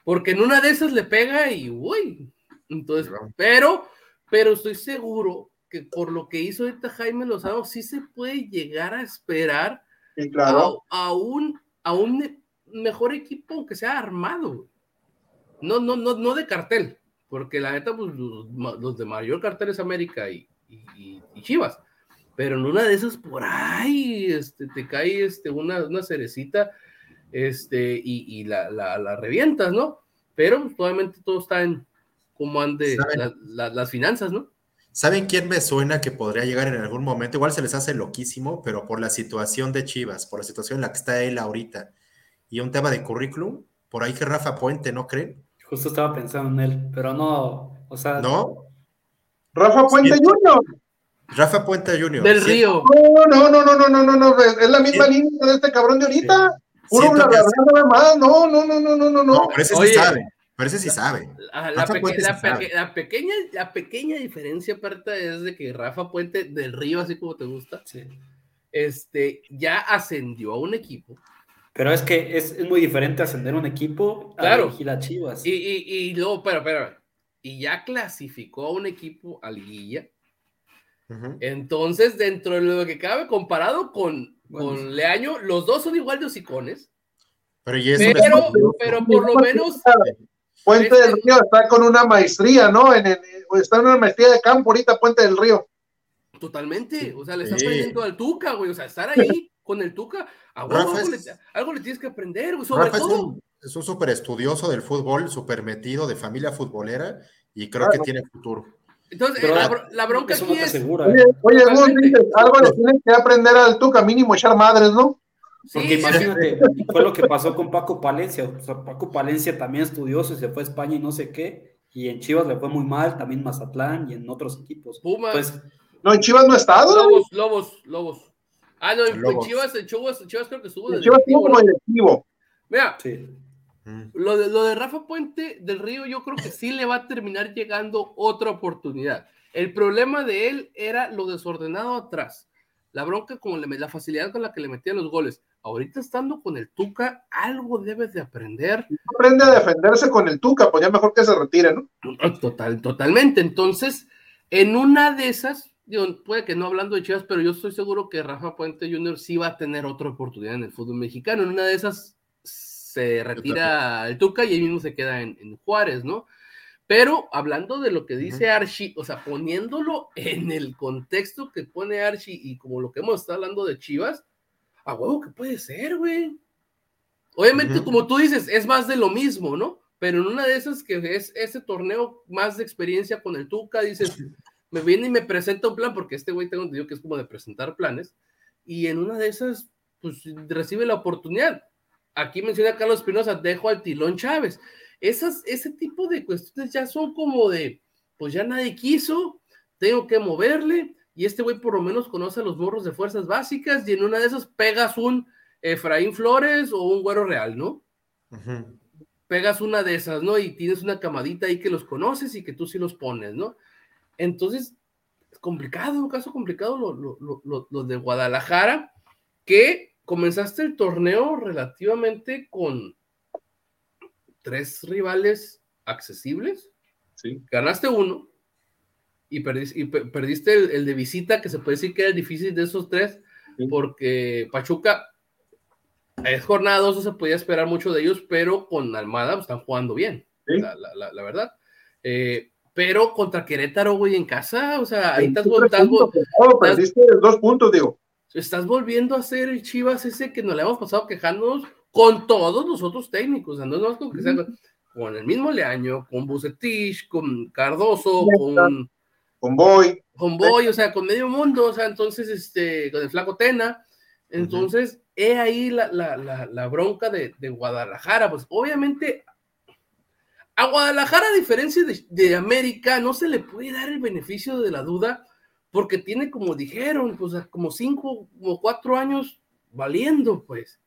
Porque en una de esas le pega y, uy, entonces, pero, pero estoy seguro que por lo que hizo ahorita Jaime Lozano, sí se puede llegar a esperar a, un, a un mejor equipo aunque sea armado. No, no, no, no de cartel, porque la neta, pues los, de mayor cartel es América y, Chivas. Pero en una de esas por ahí este, te cae este, una, una cerecita este, y, la, la, revientas, ¿no? Pero pues, obviamente todo está en cómo ande las finanzas, ¿no? ¿Saben quién me suena que podría llegar en algún momento? Igual se les hace loquísimo, pero por la situación de Chivas, por la situación en la que está él ahorita y un tema de currículum, por ahí que Rafa Puente, ¿no creen? Justo estaba pensando en él, pero no, o sea. ¿No? Rafa Puente. Jr. Rafa Puente Jr. Del Sí, Río. No, no, no, no, no, no, no, es es la misma Sí. línea de este cabrón de ahorita. Puro bla, bla, bla, más. No, no, no, no, no, no, No, no. pero ese Oye. sí sabe. Pero ese sí sabe. La, Rafa peque- la sabe. la pequeña, la pequeña diferencia aparte es de que Rafa Puente del Río, así como te gusta, Sí. este, ya ascendió a un equipo. Pero es que es, es muy diferente ascender un equipo a Claro. dirigir a Chivas. Y, y, y luego, pero, pero, y ya clasificó a un equipo a liguilla. Entonces, dentro de lo que cabe, comparado con, Bueno, con sí. Leaño, los dos son igual de hocicones. Pero, y eso Pero, pero por lo menos, Puente del Río está con una maestría, ¿no? En, en- está en una maestría de campo ahorita, Puente del Río. totalmente, o sea, le está Sí. aprendiendo al Tuca, güey. O sea, estar ahí con el Tuca, a huevo, Rafa algo, es- le, algo le tienes que aprender, güey, sobre Rafa es todo. un, es un súper estudioso del fútbol, súper metido de familia futbolera y creo Claro. que tiene futuro. Entonces, Pero eh, la, bro- la bronca aquí no es. asegura. Oye, oye, Gus, Totalmente. dices, algo le tienes que aprender al Tuca, mínimo echar madres, ¿no? Porque Sí, imagínate, fue lo que pasó con Paco Palencia. O sea, Paco Palencia también estudioso y se fue a España y no sé qué. Y en Chivas le fue muy mal, también Mazatlán y en otros equipos. Pumas, Pues, No, en Chivas no ha estado. Lobos, Lobos, Lobos. Ah, no, en. Chivas, en Chivas, en Chivas creo que estuvo Chivas estuvo como directivo. Mira, sí. Lo de, lo de Rafa Puente del Río, yo creo que sí le va a terminar llegando otra oportunidad. El problema de él era lo desordenado atrás. La bronca, como le, la facilidad con la que le metían los goles. Ahorita estando con el Tuca, algo debes de aprender. Aprende a defenderse con el Tuca, pues ya mejor que se retire, ¿no? Total, totalmente. Entonces, en una de esas, digo, puede que no hablando de Chivas, pero yo estoy seguro que Rafa Puente Jr. sí va a tener otra oportunidad en el fútbol mexicano. En una de esas se retira el Tuca y ahí mismo se queda en, en Juárez, ¿no? Pero hablando de lo que dice Archie, o sea, poniéndolo en el contexto que pone Archie y como lo que hemos estado hablando de Chivas, a huevo que puede ser, güey. Obviamente, como tú dices, es más de lo mismo, ¿no? Pero en una de esas que es ese torneo más de experiencia con el Tuca, dices, me viene y me presenta un plan, porque este güey tengo entendido que es como de presentar planes, y en una de esas, pues recibe la oportunidad. Aquí menciona Carlos Espinosa, dejo al Tilón Chávez. Esas, ese tipo de cuestiones ya son como de, pues ya nadie quiso, tengo que moverle, y este güey por lo menos conoce a los morros de fuerzas básicas, y en una de esas pegas un Efraín Flores o un Güero Real, ¿no? Pegas una de esas, ¿no? Y tienes una camadita ahí que los conoces y que tú sí los pones, ¿no? Entonces, es complicado, un caso complicado lo, lo, lo, lo- lo de Guadalajara, que comenzaste el torneo relativamente con tres rivales accesibles, Sí. ganaste uno y perdiste, y pe- perdiste el, el de visita, que se puede decir que era el difícil de esos tres, Sí. porque Pachuca es jornada 2, no se podía esperar mucho de ellos, pero con Almada pues, están jugando bien, Sí. la, la- la- la verdad. Eh, pero contra Querétaro, güey, en casa, o sea, ahí estás, perdiste dos puntos, digo. estás volviendo a ser el Chivas ese que nos le hemos pasado quejándonos con todos los otros técnicos, o sea, no es con que sea con- con el mismo Leaño, con Bucetich, con Cardoso, con, Con Boy. con Boy, o sea, con medio mundo, o sea, entonces, este, con el flaco Tena, entonces, he ahí la, la, la, la bronca de, de Guadalajara, pues obviamente a Guadalajara, a diferencia de, de América, no se le puede dar el beneficio de la duda, porque tiene, como dijeron, pues como cinco o cuatro años valiendo, pues.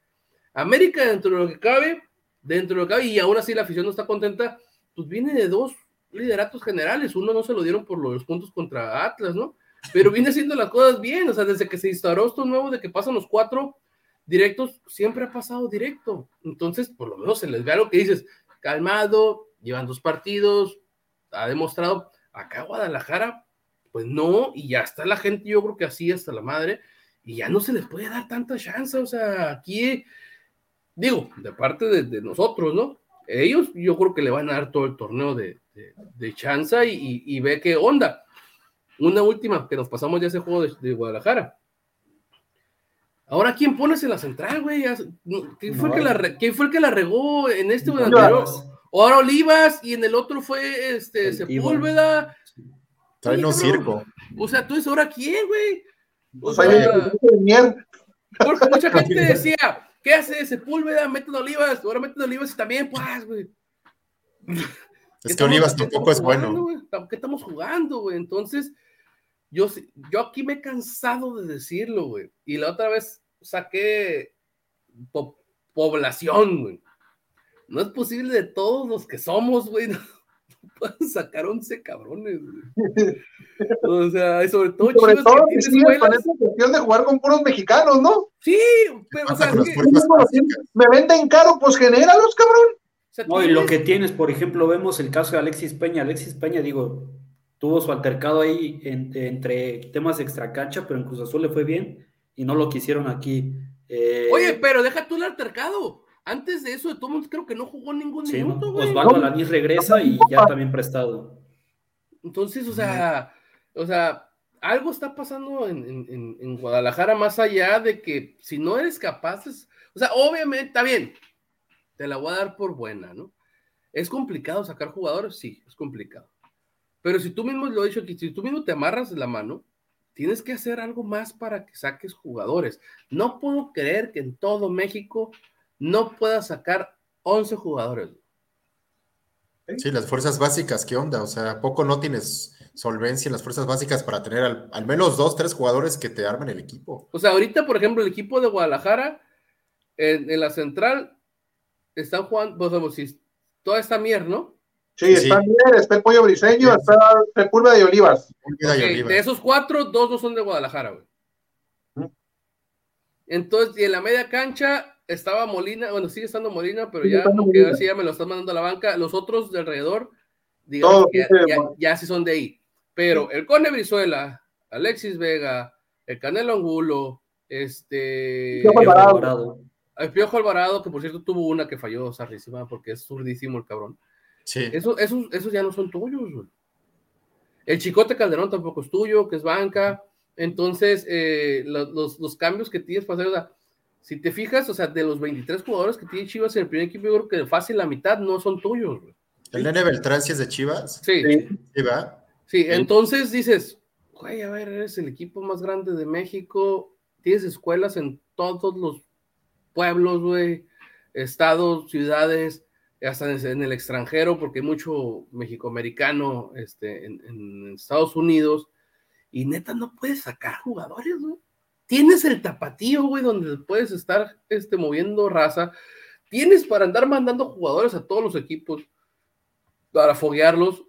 América, dentro de lo que cabe, dentro de lo que cabe, y aún así la afición no está contenta, pues viene de dos lideratos generales. Uno no se lo dieron por los puntos contra Atlas, ¿no? Pero viene haciendo las cosas bien, o sea, desde que se instauró esto nuevo de que pasan los cuatro directos, siempre ha pasado directo. Entonces, por lo menos se les ve algo que dices, calmado, llevan dos partidos, ha demostrado, acá Guadalajara, pues no, y ya está la gente, yo creo que así hasta la madre, y ya no se les puede dar tanta chance, o sea, aquí, digo, de parte de, de nosotros, ¿no? Ellos yo creo que le van a dar todo el torneo de, de, de chance y, y, y, ve qué onda. Una última, que nos pasamos ya ese juego de, Guadalajara. Ahora, ¿quién pones en la central, güey? ¿Quién, fue, no, que la, ¿Quién fue el que la regó en este no, Ahora Olivas y en el otro fue este Sepúlveda. Traen un circo. O sea, tú es ahora quién, güey. O sea, porque mucha gente decía, ¿qué hace Sepúlveda? Meten Olivas, ahora meten Olivas y también, pues, güey. Es que Olivas ¿Qué tampoco es jugando, bueno. ¿Qué estamos jugando, güey? Entonces, yo, yo aquí me he cansado de decirlo, güey. Y la otra vez saqué po- población, güey. No es posible de todos los que somos, güey. No, pueden sacar 11 cabrones, güey. O sea, y sobre todo, Sobre Chivas todo que con esa cuestión de jugar con puros mexicanos, ¿no? Sí, pero, o sea, que- Sí. Me venden caro, pues genéralos, cabrón. o sea, No, y lo que tienes, por ejemplo, vemos el caso de Alexis Peña. Alexis Peña, digo, tuvo su altercado ahí en- entre temas de extracancha, pero en Cruz Azul le fue bien y no lo quisieron aquí. Eh, Oye, pero deja tú el altercado. Antes de eso, de todo mundo creo que no jugó ningún sí, ¿no? minuto, güey. Osvaldo Alanís regresa y ya también prestado. Entonces, o sea, o sea, algo está pasando en, en- en- en Guadalajara más allá de que si no eres capaz, es- o sea, obviamente, está bien, te la voy a dar por buena, ¿no? ¿Es complicado sacar jugadores? Sí, es complicado. Pero si tú mismo lo he dicho aquí, si tú mismo te amarras la mano, tienes que hacer algo más para que saques jugadores. No puedo creer que en todo México no puedas sacar 11 jugadores. Sí, las fuerzas básicas, ¿qué onda? O sea, ¿a poco no tienes solvencia en las fuerzas básicas para tener al, al menos dos, tres jugadores que te armen el equipo? O sea, ahorita, por ejemplo, el equipo de Guadalajara, en, en la central, están jugando, pues, como si toda esta mierda, ¿no? Sí, Sí, está sí. bien, está el pollo briseño, Sí. está Sepúlveda y Olivas. De esos cuatro, dos no son de Guadalajara, güey. Entonces, y en la media cancha estaba Molina, bueno, sigue estando Molina, pero ya que así ya me lo están mandando a la banca. Los otros de alrededor, digamos Todos, que ya, sí son de ahí. Pero el Cone Brizuela, Alexis Vega, el Canelo Angulo, este... Piojo Piojo Alvarado. Alvarado. El Piojo Alvarado, que por cierto tuvo una que falló zarrísima porque es zurdísimo el cabrón. Sí. Esos, esos, esos ya no son tuyos, güey. El Chicote Calderón tampoco es tuyo, que es banca. Entonces, eh, lo- los, los cambios que tienes para hacer, o sea, si te fijas, o sea, de los 23 jugadores que tiene Chivas en el primer equipo, yo creo que fácil la mitad no son tuyos, güey. ¿El nene Beltrán sí es de Chivas? Sí, Sí. Sí, va. sí, entonces dices, güey, a ver, eres el equipo más grande de México, tienes escuelas en todos los pueblos, güey, estados, ciudades, hasta en, en el extranjero, porque hay mucho mexicoamericano este, en, en Estados Unidos, y neta no puedes sacar jugadores, güey. Tienes el tapatío, güey, donde puedes estar este, moviendo raza. Tienes para andar mandando jugadores a todos los equipos para foguearlos.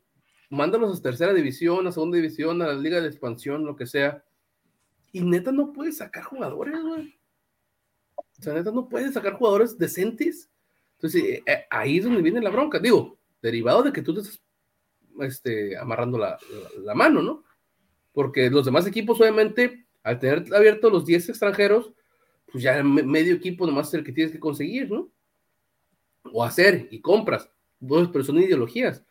Mándalos a tercera división, a segunda división, a la liga de expansión, lo que sea. Y neta no puedes sacar jugadores, güey. O sea, neta no puedes sacar jugadores decentes. Entonces, eh, eh, ahí es donde viene la bronca. Digo, derivado de que tú te estás este, amarrando la, la- la mano, ¿no? Porque los demás equipos, obviamente, al tener abiertos los 10 extranjeros, pues ya me- medio equipo nomás es el que tienes que conseguir, ¿no? O hacer y compras. Pues, pero son ideologías.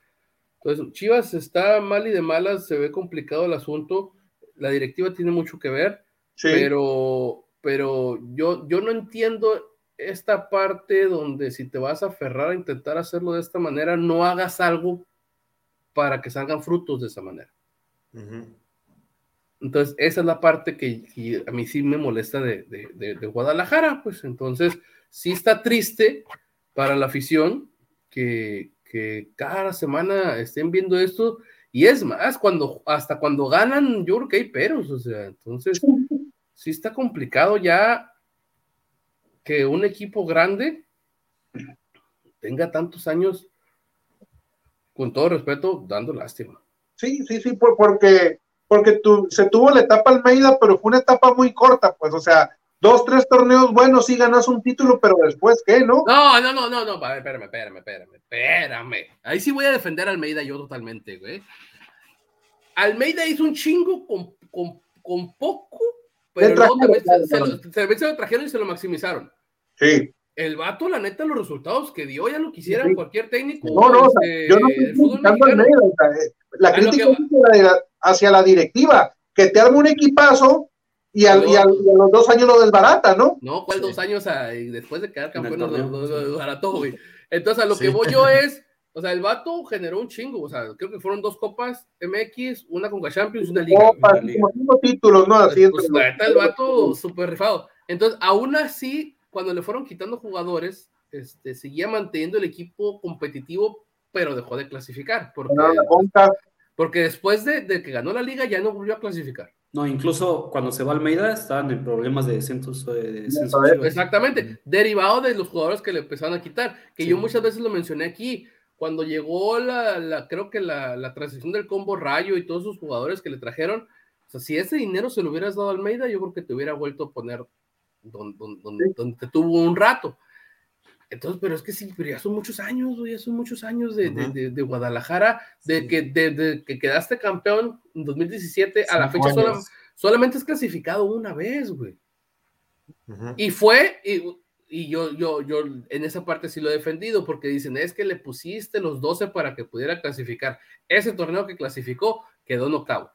Entonces, Chivas está mal y de malas, se ve complicado el asunto. La directiva tiene mucho que ver, Sí. pero, pero yo, yo no entiendo esta parte donde si te vas a aferrar a intentar hacerlo de esta manera, no hagas algo para que salgan frutos de esa manera. Ujú. Entonces, esa es la parte que, a mí sí me molesta de, Guadalajara, pues entonces sí está triste para la afición que, cada semana estén viendo esto, y es más, cuando, hasta cuando ganan, yo creo que hay peros, o sea, entonces sí está complicado ya que un equipo grande tenga tantos años, con todo respeto, dando lástima. Sí, sí, sí, por- porque, porque tu- se tuvo la etapa Almeida, pero fue una etapa muy corta, pues, o sea, dos, tres torneos buenos, sí ganas un título, pero después, ¿qué, no? No, no, no, no, no, a ver, espérame, espérame, espérame, espérame. Ahí sí voy a defender a Almeida yo totalmente, güey. Almeida hizo un chingo con, con, con poco, pero luego se, se se lo trajeron y se lo maximizaron. Sí. El vato, la neta, los resultados que dio ya lo quisiera Sí. cualquier técnico. No, no, o sea, este, yo no del estoy criticando o sea, eh, la crítica que es hacia la, hacia la directiva, que te arma un equipazo y, al- y al- y a los dos años lo desbarata, ¿no? No, ¿cuál Sí. dos años después de quedar campeón lo- lo- sí. lo barató, güey? Entonces, a lo Sí. que voy yo es, O sea, el vato generó un chingo. O sea, creo que fueron dos copas MX, una Conca Champions y una liga. Copas, como cinco títulos, ¿no? Así Pues, la neta, el vato súper rifado. Entonces, aún así, cuando le fueron quitando jugadores, este, seguía manteniendo el equipo competitivo, pero dejó de clasificar. Porque, porque después de, de que ganó la liga, ya no volvió a clasificar. No, incluso cuando se va Almeida estaban en problemas de descenso. De descenso. Exactamente, derivado de los jugadores que le empezaron a quitar, que Sí. yo muchas veces lo mencioné aquí, cuando llegó la, la- creo que la, la transición del combo Rayo y todos sus jugadores que le trajeron, o sea, si ese dinero se lo hubieras dado a Almeida, yo creo que te hubiera vuelto a poner donde, donde, Sí. donde te tuvo un rato. Entonces, pero es que sí, pero ya son muchos años, ya son muchos años de, de- de- de Guadalajara, de, Sí. que, de, que quedaste campeón en 2017, a la fecha sola- solamente es clasificado una vez, güey. Y fue, y, y yo, yo, yo en esa parte sí lo he defendido, porque dicen, es que le pusiste los 12 para que pudiera clasificar. Ese torneo que clasificó quedó en octavo.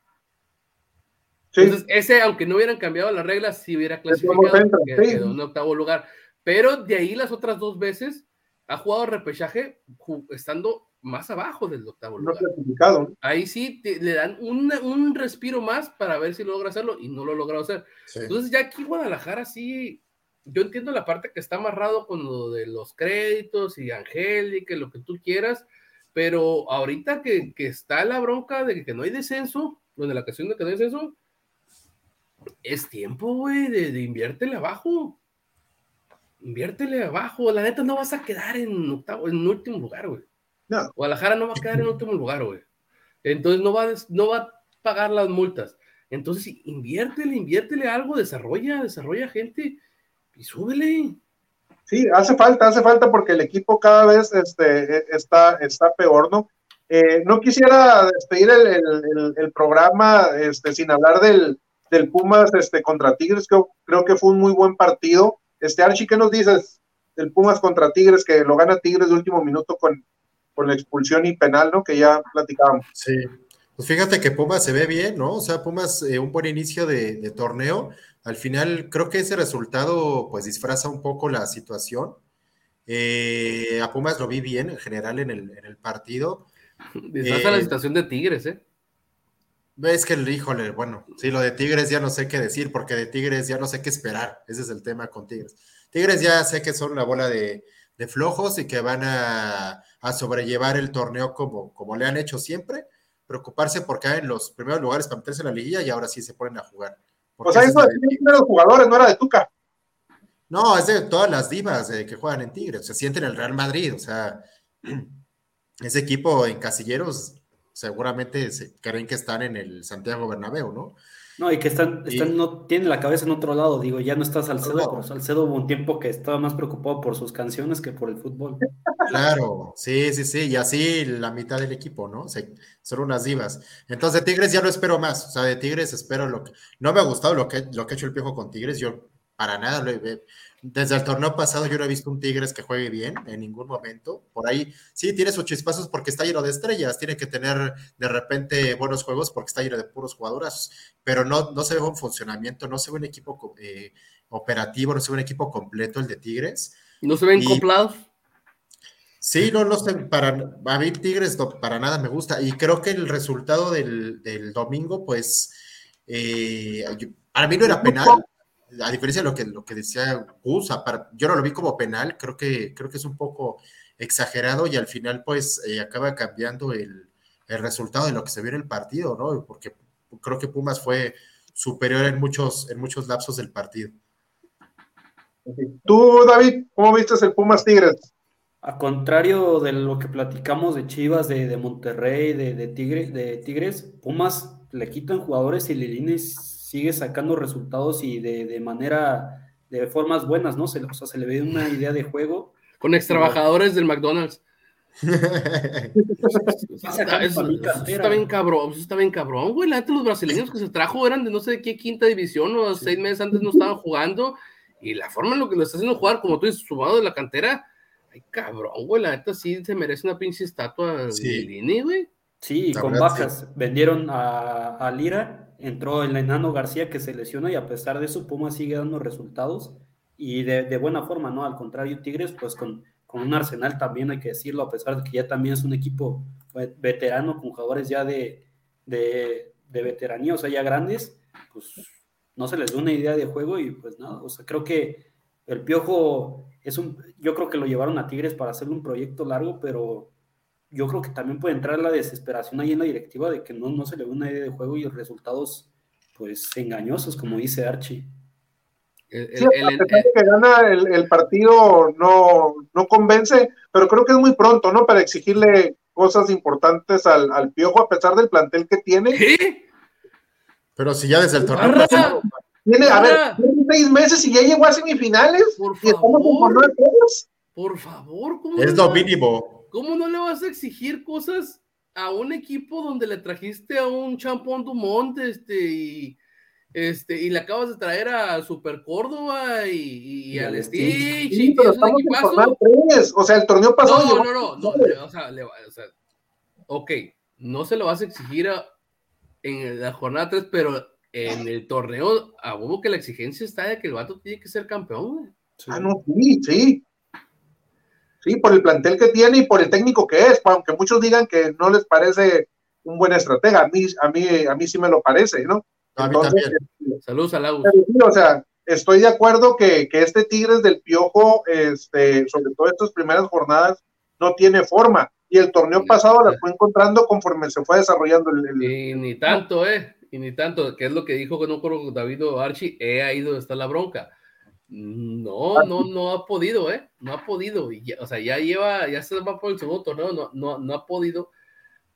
Sí, Entonces, ese, aunque no hubieran cambiado las reglas, sí hubiera clasificado, que- sí. en octavo lugar. Pero de ahí las otras dos veces ha jugado repechaje estando más abajo del octavo no lugar. clasificado. Ahí sí te- le dan una- un respiro más para ver si logra hacerlo y no lo logra hacer. Sí. Entonces ya aquí Guadalajara sí, yo entiendo la parte que está amarrado con lo de los créditos y Angélica, lo que tú quieras, pero ahorita que, que está la bronca de que no hay descenso, donde la ocasión de que no hay descenso, es tiempo, güey, de, de inviértele abajo. Inviértele abajo. La neta no vas a quedar en octavo, en último lugar, güey. No. Guadalajara no va a quedar en último lugar, güey. Entonces no va, no va a pagar las multas. Entonces, inviértele, inviértele algo, desarrolla, desarrolla gente y súbele. Sí, hace falta, hace falta porque el equipo cada vez este, eh, está, está peor, ¿no? Eh, no quisiera despedir el, el- el- el programa este, sin hablar del, del Pumas este, contra Tigres, creo, creo que fue un muy buen partido. Este, Archie, ¿qué nos dices del Pumas contra Tigres, que lo gana Tigres de último minuto con, con la expulsión y penal, ¿no? Que ya platicábamos. Sí. Pues fíjate que Pumas se ve bien, ¿no? O sea, Pumas, eh, un buen inicio de, de torneo. Al final, creo que ese resultado, pues, disfraza un poco la situación. Eh, a Pumas lo vi bien en general en el, en el partido. Disfraza Eh, la situación de Tigres, ¿eh? Es que, híjole, bueno, sí, lo de Tigres ya no sé qué decir, porque de Tigres ya no sé qué esperar. Ese es el tema con Tigres. Tigres ya sé que son una bola de, de flojos y que van a, a sobrellevar el torneo como, como le han hecho siempre. Preocuparse por caer en los primeros lugares para meterse en la liguilla y ahora sí se ponen a jugar. Porque O sea, esa es eso la es de- los jugadores, no era de Tuca. no, es de todas las divas eh, que juegan en Tigres. Se sienten en el Real Madrid. O sea, ese equipo en casilleros seguramente se creen que están en el Santiago Bernabéu, ¿no? No, y que están, Y- están no tienen la cabeza en otro lado. Digo, ya no está Salcedo, No. pero Salcedo hubo un tiempo que estaba más preocupado por sus canciones que por el fútbol. Claro, sí, sí, sí, y así la mitad del equipo, ¿no? Se- son unas divas. Entonces, de Tigres ya no espero más, o sea, de Tigres espero lo que... No me ha gustado lo que, lo que ha hecho el Piojo con Tigres, yo para nada lo he... Desde el torneo pasado yo no he visto un Tigres que juegue bien en ningún momento. Por ahí sí tiene sus chispazos porque está lleno de estrellas, tiene que tener de repente buenos juegos porque está lleno de puros jugadoras, pero no, no se ve un funcionamiento, no se ve un equipo eh, operativo, no se ve un equipo completo el de Tigres. ¿No se ven Y- coplados? Sí, no, no sé, para, a mí Tigres no, para nada me gusta y creo que el resultado del, del domingo, pues, eh, para mí no era penal, a diferencia de lo que, lo que decía Gus, yo no lo vi como penal, creo que, creo que es un poco exagerado y al final, pues, eh, acaba cambiando el, el resultado de lo que se vio en el partido, ¿no? Porque creo que Pumas fue superior en muchos, en muchos lapsos del partido. Tú, David, ¿cómo viste el Pumas Tigres? A contrario de lo que platicamos de Chivas, de, de Monterrey, de, de, Tigres, de Tigres, Pumas le quitan jugadores y Lilini sigue sacando resultados y de, de manera, de formas buenas, ¿no? Se, o sea, se le ve una idea de juego. Con ex trabajadores del McDonald's. Está eso- está bien cabrón, eso está bien cabrón, güey. La neta, los brasileños que se trajo eran de no sé de qué quinta división o seis meses antes no estaban jugando. Y la forma en lo que lo está haciendo jugar, como tú dices, sumado de la cantera, ay cabrón, güey. La neta sí se merece una pinche estatua Sí. de Lini, güey. Sí, y La con verdad, bajas. Vendieron a, a Lira, entró el enano García que se lesiona y a pesar de eso Pumas sigue dando resultados y de, de buena forma, ¿no? Al contrario, Tigres, pues con, con un arsenal también hay que decirlo, a pesar de que ya también es un equipo veterano con jugadores ya de, de, de veteranía, o sea, ya grandes, pues no se les da una idea de juego y pues nada, o sea, creo que el Piojo es un, yo creo que lo llevaron a Tigres para hacer un proyecto largo, pero yo creo que también puede entrar la desesperación ahí en la directiva de que no, no se le da una idea de juego y los resultados pues engañosos, como dice Archie. El, sí, el, que gana el, partido no, no convence, pero creo que es muy pronto, ¿no? Para exigirle cosas importantes al, al Piojo, a pesar del plantel que tiene. ¿Qué? Pero si ya desde el torneo pasado. Tiene, a ver, tiene seis meses y ya llegó a semifinales. Por y estamos favor. con todos. Por favor, ¿cómo Es lo mínimo. ¿Cómo no le vas a exigir cosas a un equipo donde le trajiste a un champón Dumont este, y, este, y le acabas de traer a Super Córdoba y, y Y al Stitch? Sí, y pero estamos en tres. O sea, el torneo pasado. No, no, no, o sea, le va- o sea, ok, no se lo vas a exigir a- en la jornada 3, pero en el torneo, a huevo que la exigencia está de que el vato tiene que ser campeón. Ah, no, sí, sí. Sí, por el plantel que tiene y por el técnico que es, aunque muchos digan que no les parece un buen estratega, a mí, a mí, a mí sí me lo parece, ¿no? A mí Entonces, también. Saludos a Lagos. Pero sí, o sea, estoy de acuerdo que, que este Tigres del Piojo, este, sobre todo estas primeras jornadas, no tiene forma. Y el torneo pasado la fue encontrando conforme se fue desarrollando el. el- Y ni tanto, ¿eh? Y ni tanto, que es lo que dijo, no creo David o Archie, he ahí donde está la bronca. No, no, no ha podido, ¿eh? No ha podido. Ya- o sea, ya lleva, ya se va por el segundo torneo, no, no, no ha podido.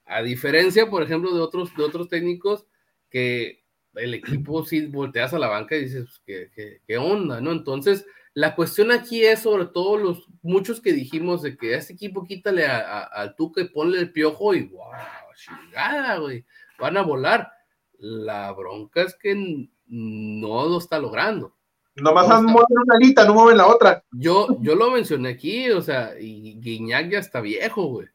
A diferencia, por ejemplo, de otros, de otros técnicos que el equipo si volteas a la banca y dices, pues, ¿qué, qué, qué onda, no? Entonces, la cuestión aquí es sobre todo los muchos que dijimos de que a este equipo quítale al Tuca y ponle el piojo y wow, chingada, güey, van a volar. La bronca es que no lo está logrando. Nomás no, mueven una alita, no mueven la otra. Yo, yo lo mencioné aquí, o sea, y Guiñac ya está viejo, güey.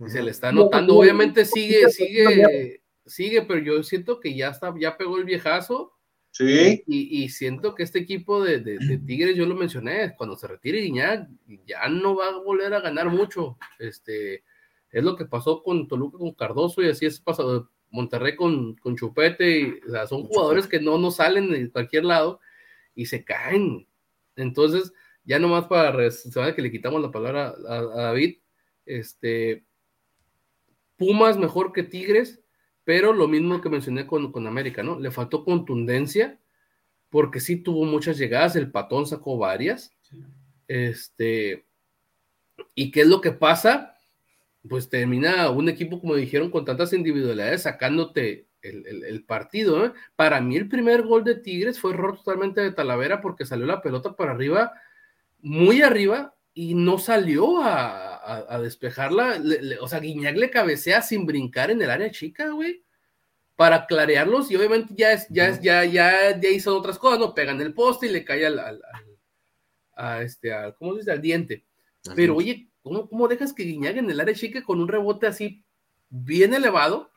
Y se le está notando, obviamente sigue, sigue, sigue, pero yo siento que ya está, ya pegó el viejazo. Sí. Y, y siento que este equipo de, de- de Tigres, yo lo mencioné, cuando se retire Guiñac, ya no va a volver a ganar mucho. Este, es lo que pasó con Toluca con Cardoso y así es pasado Monterrey con, con Chupete. y, o sea, son jugadores que no, no salen de cualquier lado y se caen. Entonces, ya nomás para res- se va que le quitamos la palabra a, a David, este, Pumas mejor que Tigres, pero lo mismo que mencioné con, con América, ¿no? Le faltó contundencia, porque sí tuvo muchas llegadas, el patón sacó varias. Este, ¿y qué es lo que pasa? Pues termina un equipo, como dijeron, con tantas individualidades sacándote el, el- el partido. ¿eh? Para mí, el primer gol de Tigres fue error totalmente de Talavera porque salió la pelota para arriba, muy arriba, y no salió a, a- a despejarla. Le- le- o sea, Guiñac le cabecea sin brincar en el área chica, güey para clarearlos y obviamente ya es, ya es, ya, ya, ya hizo otras cosas, ¿no? Pegan el poste y le cae al, al, al- a este, al, ¿cómo se dice? Al diente. Pero oye, ¿cómo, cómo dejas que Guiñaga en el área chica con un rebote así bien elevado?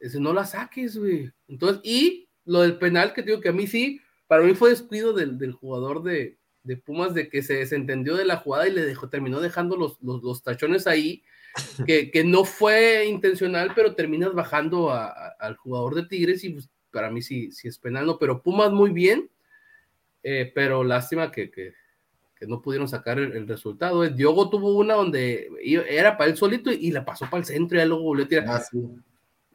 Ese no la saques, güey. Entonces, y lo del penal que te digo que a mí sí, para mí fue descuido del, del jugador de, de Pumas de que se desentendió de la jugada y le dejó, terminó dejando los, los, los tachones ahí que, que no fue intencional, pero terminas bajando a- a- al jugador de Tigres y pues, para mí sí, sí es penal, ¿no? Pero Pumas muy bien, eh, pero lástima que, que- que no pudieron sacar el, el resultado. Diogo tuvo una donde era para él solito y, y la pasó para el centro y luego volvió a tirar. Ah, sí.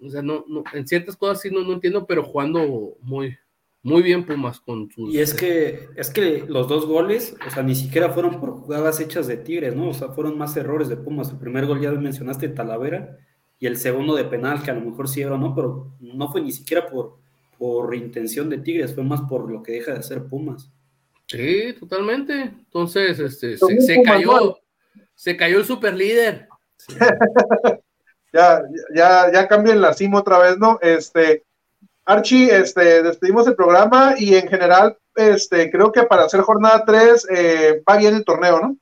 O sea, no, no, en ciertas cosas sí no, no entiendo, pero jugando muy, muy bien Pumas con sus... Y es que, es que los dos goles, o sea, ni siquiera fueron por jugadas hechas de Tigres, ¿no? O sea, fueron más errores de Pumas. El primer gol ya mencionaste Talavera y el segundo de penal, que a lo mejor sí era, ¿no? Pero no fue ni siquiera por, por intención de Tigres, fue más por lo que deja de hacer Pumas. Sí, totalmente. Entonces, este, se, se cayó, se cayó el super líder. Ya, ya, ya cambien la cima otra vez, ¿no? Este, Archie, este, despedimos el programa y en general, este, creo que para hacer jornada 3 va bien el torneo, ¿no?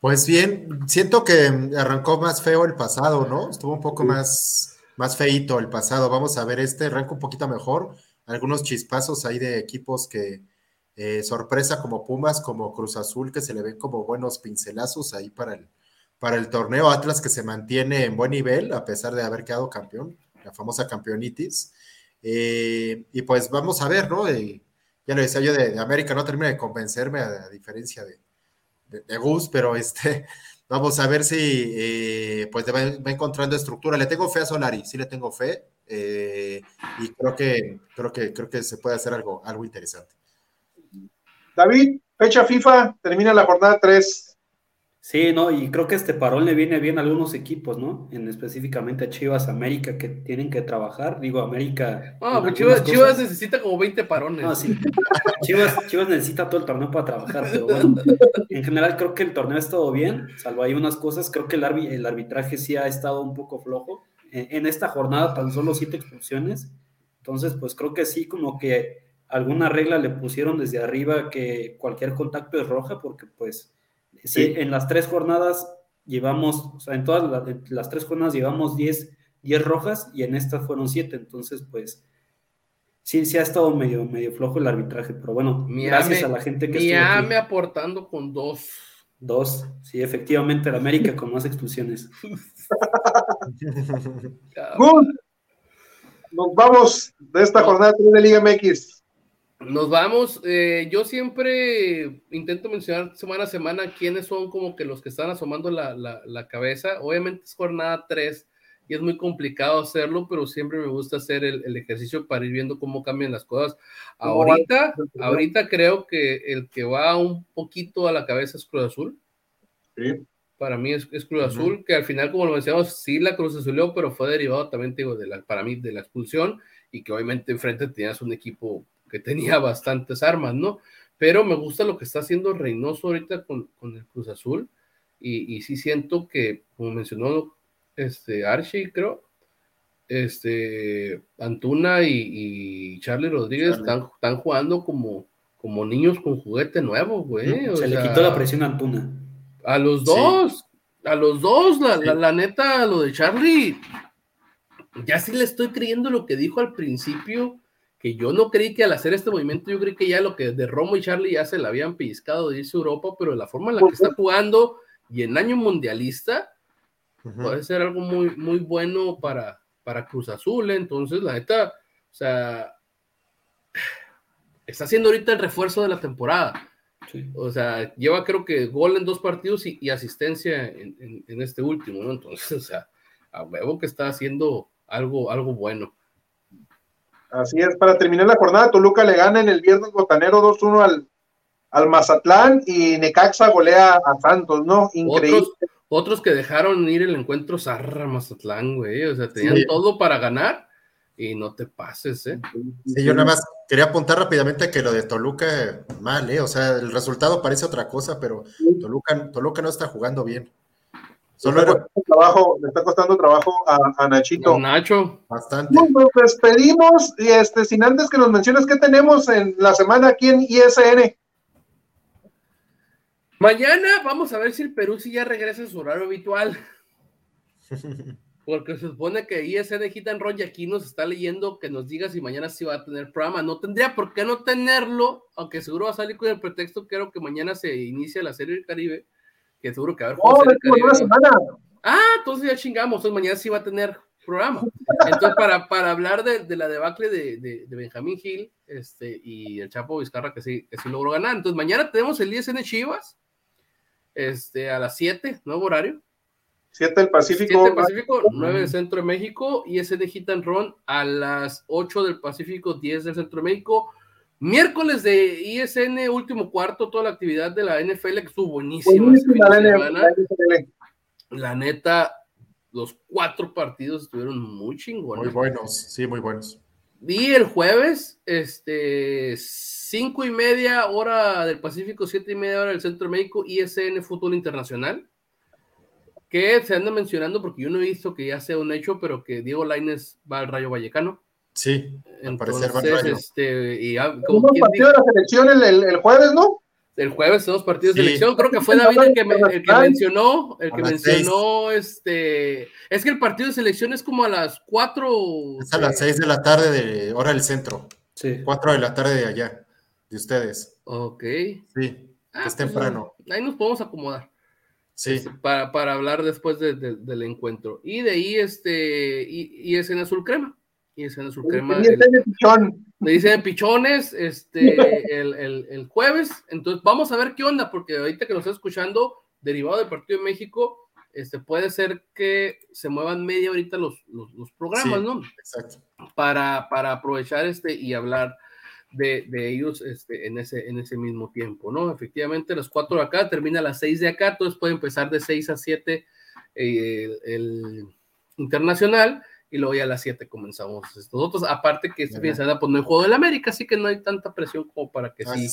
Pues bien, siento que arrancó más feo el pasado, ¿no? Estuvo un poco más, más feito el pasado. Vamos a ver este, arranca un poquito mejor. Algunos chispazos ahí de equipos que eh, sorpresa como Pumas, como Cruz Azul, que se le ven como buenos pincelazos ahí para el, para el torneo. Atlas que se mantiene en buen nivel a pesar de haber quedado campeón, la famosa campeonitis. Eh, y pues vamos a ver, ¿no? ya lo decía yo de, América, no termina de convencerme a, diferencia de, de, Gus, pero este, vamos a ver si eh, pues va, encontrando estructura. Le tengo fe a Solari, sí le tengo fe. y creo que, creo que creo que se puede hacer algo, algo interesante. David, fecha FIFA, termina la jornada 3. Sí, no, y creo que este parón le viene bien a algunos equipos, ¿no? En específicamente a Chivas América que tienen que trabajar. Digo, América. No, pues Chivas, necesita como 20 parones. No, sí. Chivas, Chivas necesita todo el torneo para trabajar, pero bueno, en general creo que el torneo ha estado bien, salvo hay unas cosas. Creo que el, el arbitraje sí ha estado un poco flojo. En, en esta jornada tan solo siete expulsiones. Entonces, pues creo que sí, como que alguna regla le pusieron desde arriba que cualquier contacto es roja, porque pues sí. en las tres jornadas llevamos, o sea, en todas las, tres jornadas llevamos 10, 10 rojas y en estas fueron 7, entonces pues sí, sí ha estado medio, medio flojo el arbitraje, pero bueno, gracias a la gente que estuvo me aportando con dos. Dos, sí, efectivamente, el América con más expulsiones. Nos vamos de esta jornada de Liga MX. Nos vamos. Eh, yo siempre intento mencionar semana a semana quiénes son como que los que están asomando la, la, cabeza. Obviamente es jornada 3 y es muy complicado hacerlo, pero siempre me gusta hacer el, el, ejercicio para ir viendo cómo cambian las cosas. Ahorita, ahorita creo que el que va un poquito a la cabeza es Cruz Azul. Sí. Para mí es, es Cruz Azul, que al final, como lo mencionamos, sí la Cruz Azulió, pero fue derivado también, digo, de la, para mí de la expulsión y que obviamente enfrente tenías un equipo que tenía bastantes armas, ¿no? Pero me gusta lo que está haciendo Reynoso ahorita con, el Cruz Azul y, y, sí siento que, como mencionó este Archie, creo, este Antuna y, Charlie Rodríguez Están, están jugando como, como niños con juguete nuevo, güey. Se le quitó la presión a Antuna. A los dos, a los dos, la, la, la, neta, lo de Charlie, ya sí le estoy creyendo lo que dijo al principio que yo no creí que al hacer este movimiento, yo creí que ya lo que de Romo y Charlie ya se le habían pellizcado de irse a Europa, pero la forma en la que está jugando y en año mundialista puede ser algo muy, muy bueno para, para Cruz Azul. ¿eh? Entonces, la neta, o sea, está haciendo ahorita el refuerzo de la temporada. O sea, lleva creo que gol en dos partidos y, asistencia en, en, este último, ¿no? Entonces, o sea, a huevo que está haciendo algo, algo bueno. Así es, para terminar la jornada, Toluca le gana en el viernes botanero 2-1 al, al Mazatlán y Necaxa golea a Santos, ¿no? Increíble. Otros, que dejaron ir el encuentro Zarra Mazatlán, güey, o sea, tenían todo para ganar y no te pases, ¿eh? Sí, yo nada más quería apuntar rápidamente que lo de Toluca, mal, ¿eh? O sea, el resultado parece otra cosa, pero Toluca, Toluca no está jugando bien. Solo le, está trabajo, le está costando trabajo a, Nachito. Nacho. Bastante. Nos despedimos y este, sin antes que nos menciones qué tenemos en la semana aquí en ISN. Mañana vamos a ver si el Perú sí ya regresa a su horario habitual. Porque se supone que ISN Gitan Roy aquí nos está leyendo que nos diga si mañana sí va a tener programa. No tendría por qué no tenerlo, aunque seguro va a salir con el pretexto, creo que mañana se inicia la serie del Caribe que seguro que a ver. Ah, entonces ya chingamos, entonces mañana sí va a tener programa. Entonces, para, para hablar de, de la debacle de, de, de, Benjamín Gil este, y el Chapo Vizcarra, que sí, que sí logró ganar. Entonces, mañana tenemos el ISN Chivas este, a las 7, nuevo horario. 7 del Pacífico. 7 del Pacífico, 9 del Centro de México, ISN Hit and Run a las 8 del Pacífico, 10 del Centro de México. Miércoles de ISN, último cuarto, toda la actividad de la NFL que estuvo buenísima. la, neta, los cuatro partidos estuvieron muy chingones. Muy buenos, sí, muy buenos. Y el jueves, este, cinco y media hora del Pacífico, siete y media hora del Centro de México, ISN Fútbol Internacional. Que se anda mencionando porque yo no he visto que ya sea un hecho, pero que Diego Laines va al Rayo Vallecano. Sí, entonces, este, y como partido de la selección el, el, jueves, ¿no? El jueves dos partidos de selección, creo que fue David el que, el que mencionó, el que mencionó, este, es que el partido de selección es como a las cuatro. Es a las seis de la tarde de hora del centro. Sí. Cuatro de la tarde de allá. de ustedes. Ok. Sí, Ah, es pues, temprano. ahí nos podemos acomodar. Sí, este, para, para hablar después de- de- del encuentro. Y de ahí, este, y, y es en azul crema. Y es en azul crema. El- el pichón. me dice pichones este, el, el- el jueves. Entonces, vamos a ver qué onda, porque ahorita que nos está escuchando, derivado del partido de México, este, puede ser que se muevan media ahorita los, los, los programas, Sí. ¿no? exacto. Para, para aprovechar este y hablar de, de ellos este, en, ese, en ese mismo tiempo, ¿no? Efectivamente, las 4 de acá, termina a las 6 de acá, entonces puede empezar de 6 a 7 eh, el, el internacional y luego ya a las 7 comenzamos nosotros, aparte que este fin de semana pues no hay juego del América, así que no hay tanta presión como para que Ah, sí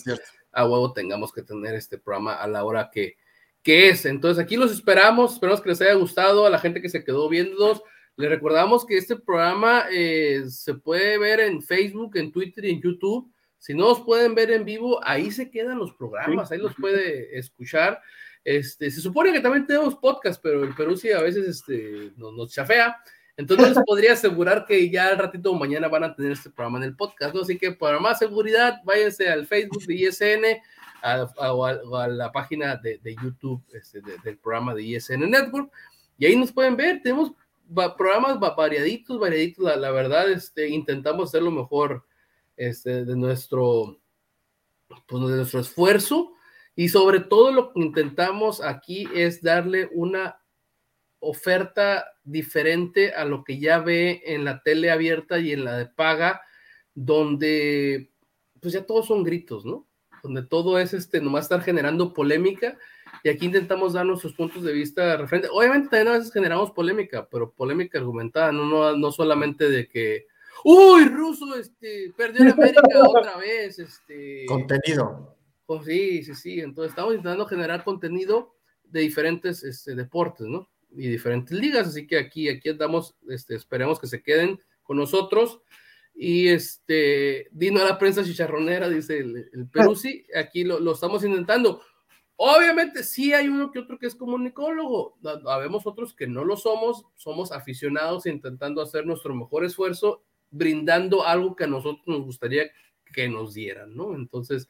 a huevo tengamos que tener este programa a la hora que, que es. Entonces aquí los esperamos, esperamos que les haya gustado a la gente que se quedó viéndonos. Les recordamos que este programa eh, se puede ver en Facebook, en Twitter y en YouTube. Si no los pueden ver en vivo, ahí se quedan los programas, ahí los puede escuchar. Este, se supone que también tenemos podcast, pero el Perú sí a veces este, nos, nos chafea. Entonces podría asegurar que ya al ratito o mañana van a tener este programa en el podcast, ¿no? Así que para más seguridad, váyanse al Facebook de ISN a, a- a- a la página de, de YouTube este, de- del programa de ISN Network y ahí nos pueden ver. Tenemos programas va- variaditos, variaditos. La, la verdad, este, intentamos hacer lo mejor este, de nuestro, pues, de nuestro esfuerzo y sobre todo lo que intentamos aquí es darle una oferta diferente a lo que ya ve en la tele abierta y en la de paga, donde pues ya todos son gritos, ¿no? Donde todo es este, nomás estar generando polémica y aquí intentamos dar nuestros puntos de vista referente. Obviamente también a veces generamos polémica, pero polémica argumentada, no, no, no solamente de que, uy, ruso, este, perdió en América otra vez, este... Contenido. Sí, sí, sí. Entonces estamos intentando generar contenido de diferentes este, deportes, ¿no? Y diferentes ligas. Así que aquí, aquí andamos, este, esperemos que se queden con nosotros. Y este, Dino a la prensa chicharronera, dice el, el Perú, sí, aquí lo, lo estamos intentando. Obviamente sí hay uno que otro que es comunicólogo, habemos otros que no lo somos, somos aficionados intentando hacer nuestro mejor esfuerzo, brindando algo que a nosotros nos gustaría que nos dieran, ¿no? Entonces,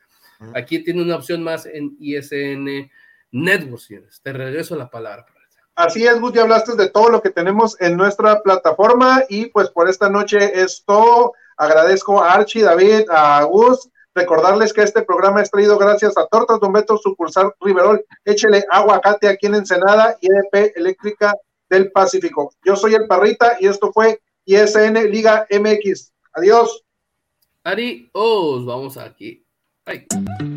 Aquí tiene una opción más en ISN Network, señores. Te regreso la palabra. Así es, ya hablaste de todo lo que tenemos en nuestra plataforma y pues por esta noche es todo. Agradezco a Archie, David, a Gus. Recordarles que este programa es traído gracias a Tortas Don Beto, sucursal Riverol. Échele aguacate aquí en Ensenada y EDP Eléctrica del Pacífico. Yo soy el Parrita y esto fue ISN Liga MX. Adiós. Ari, os vamos aquí. Bye.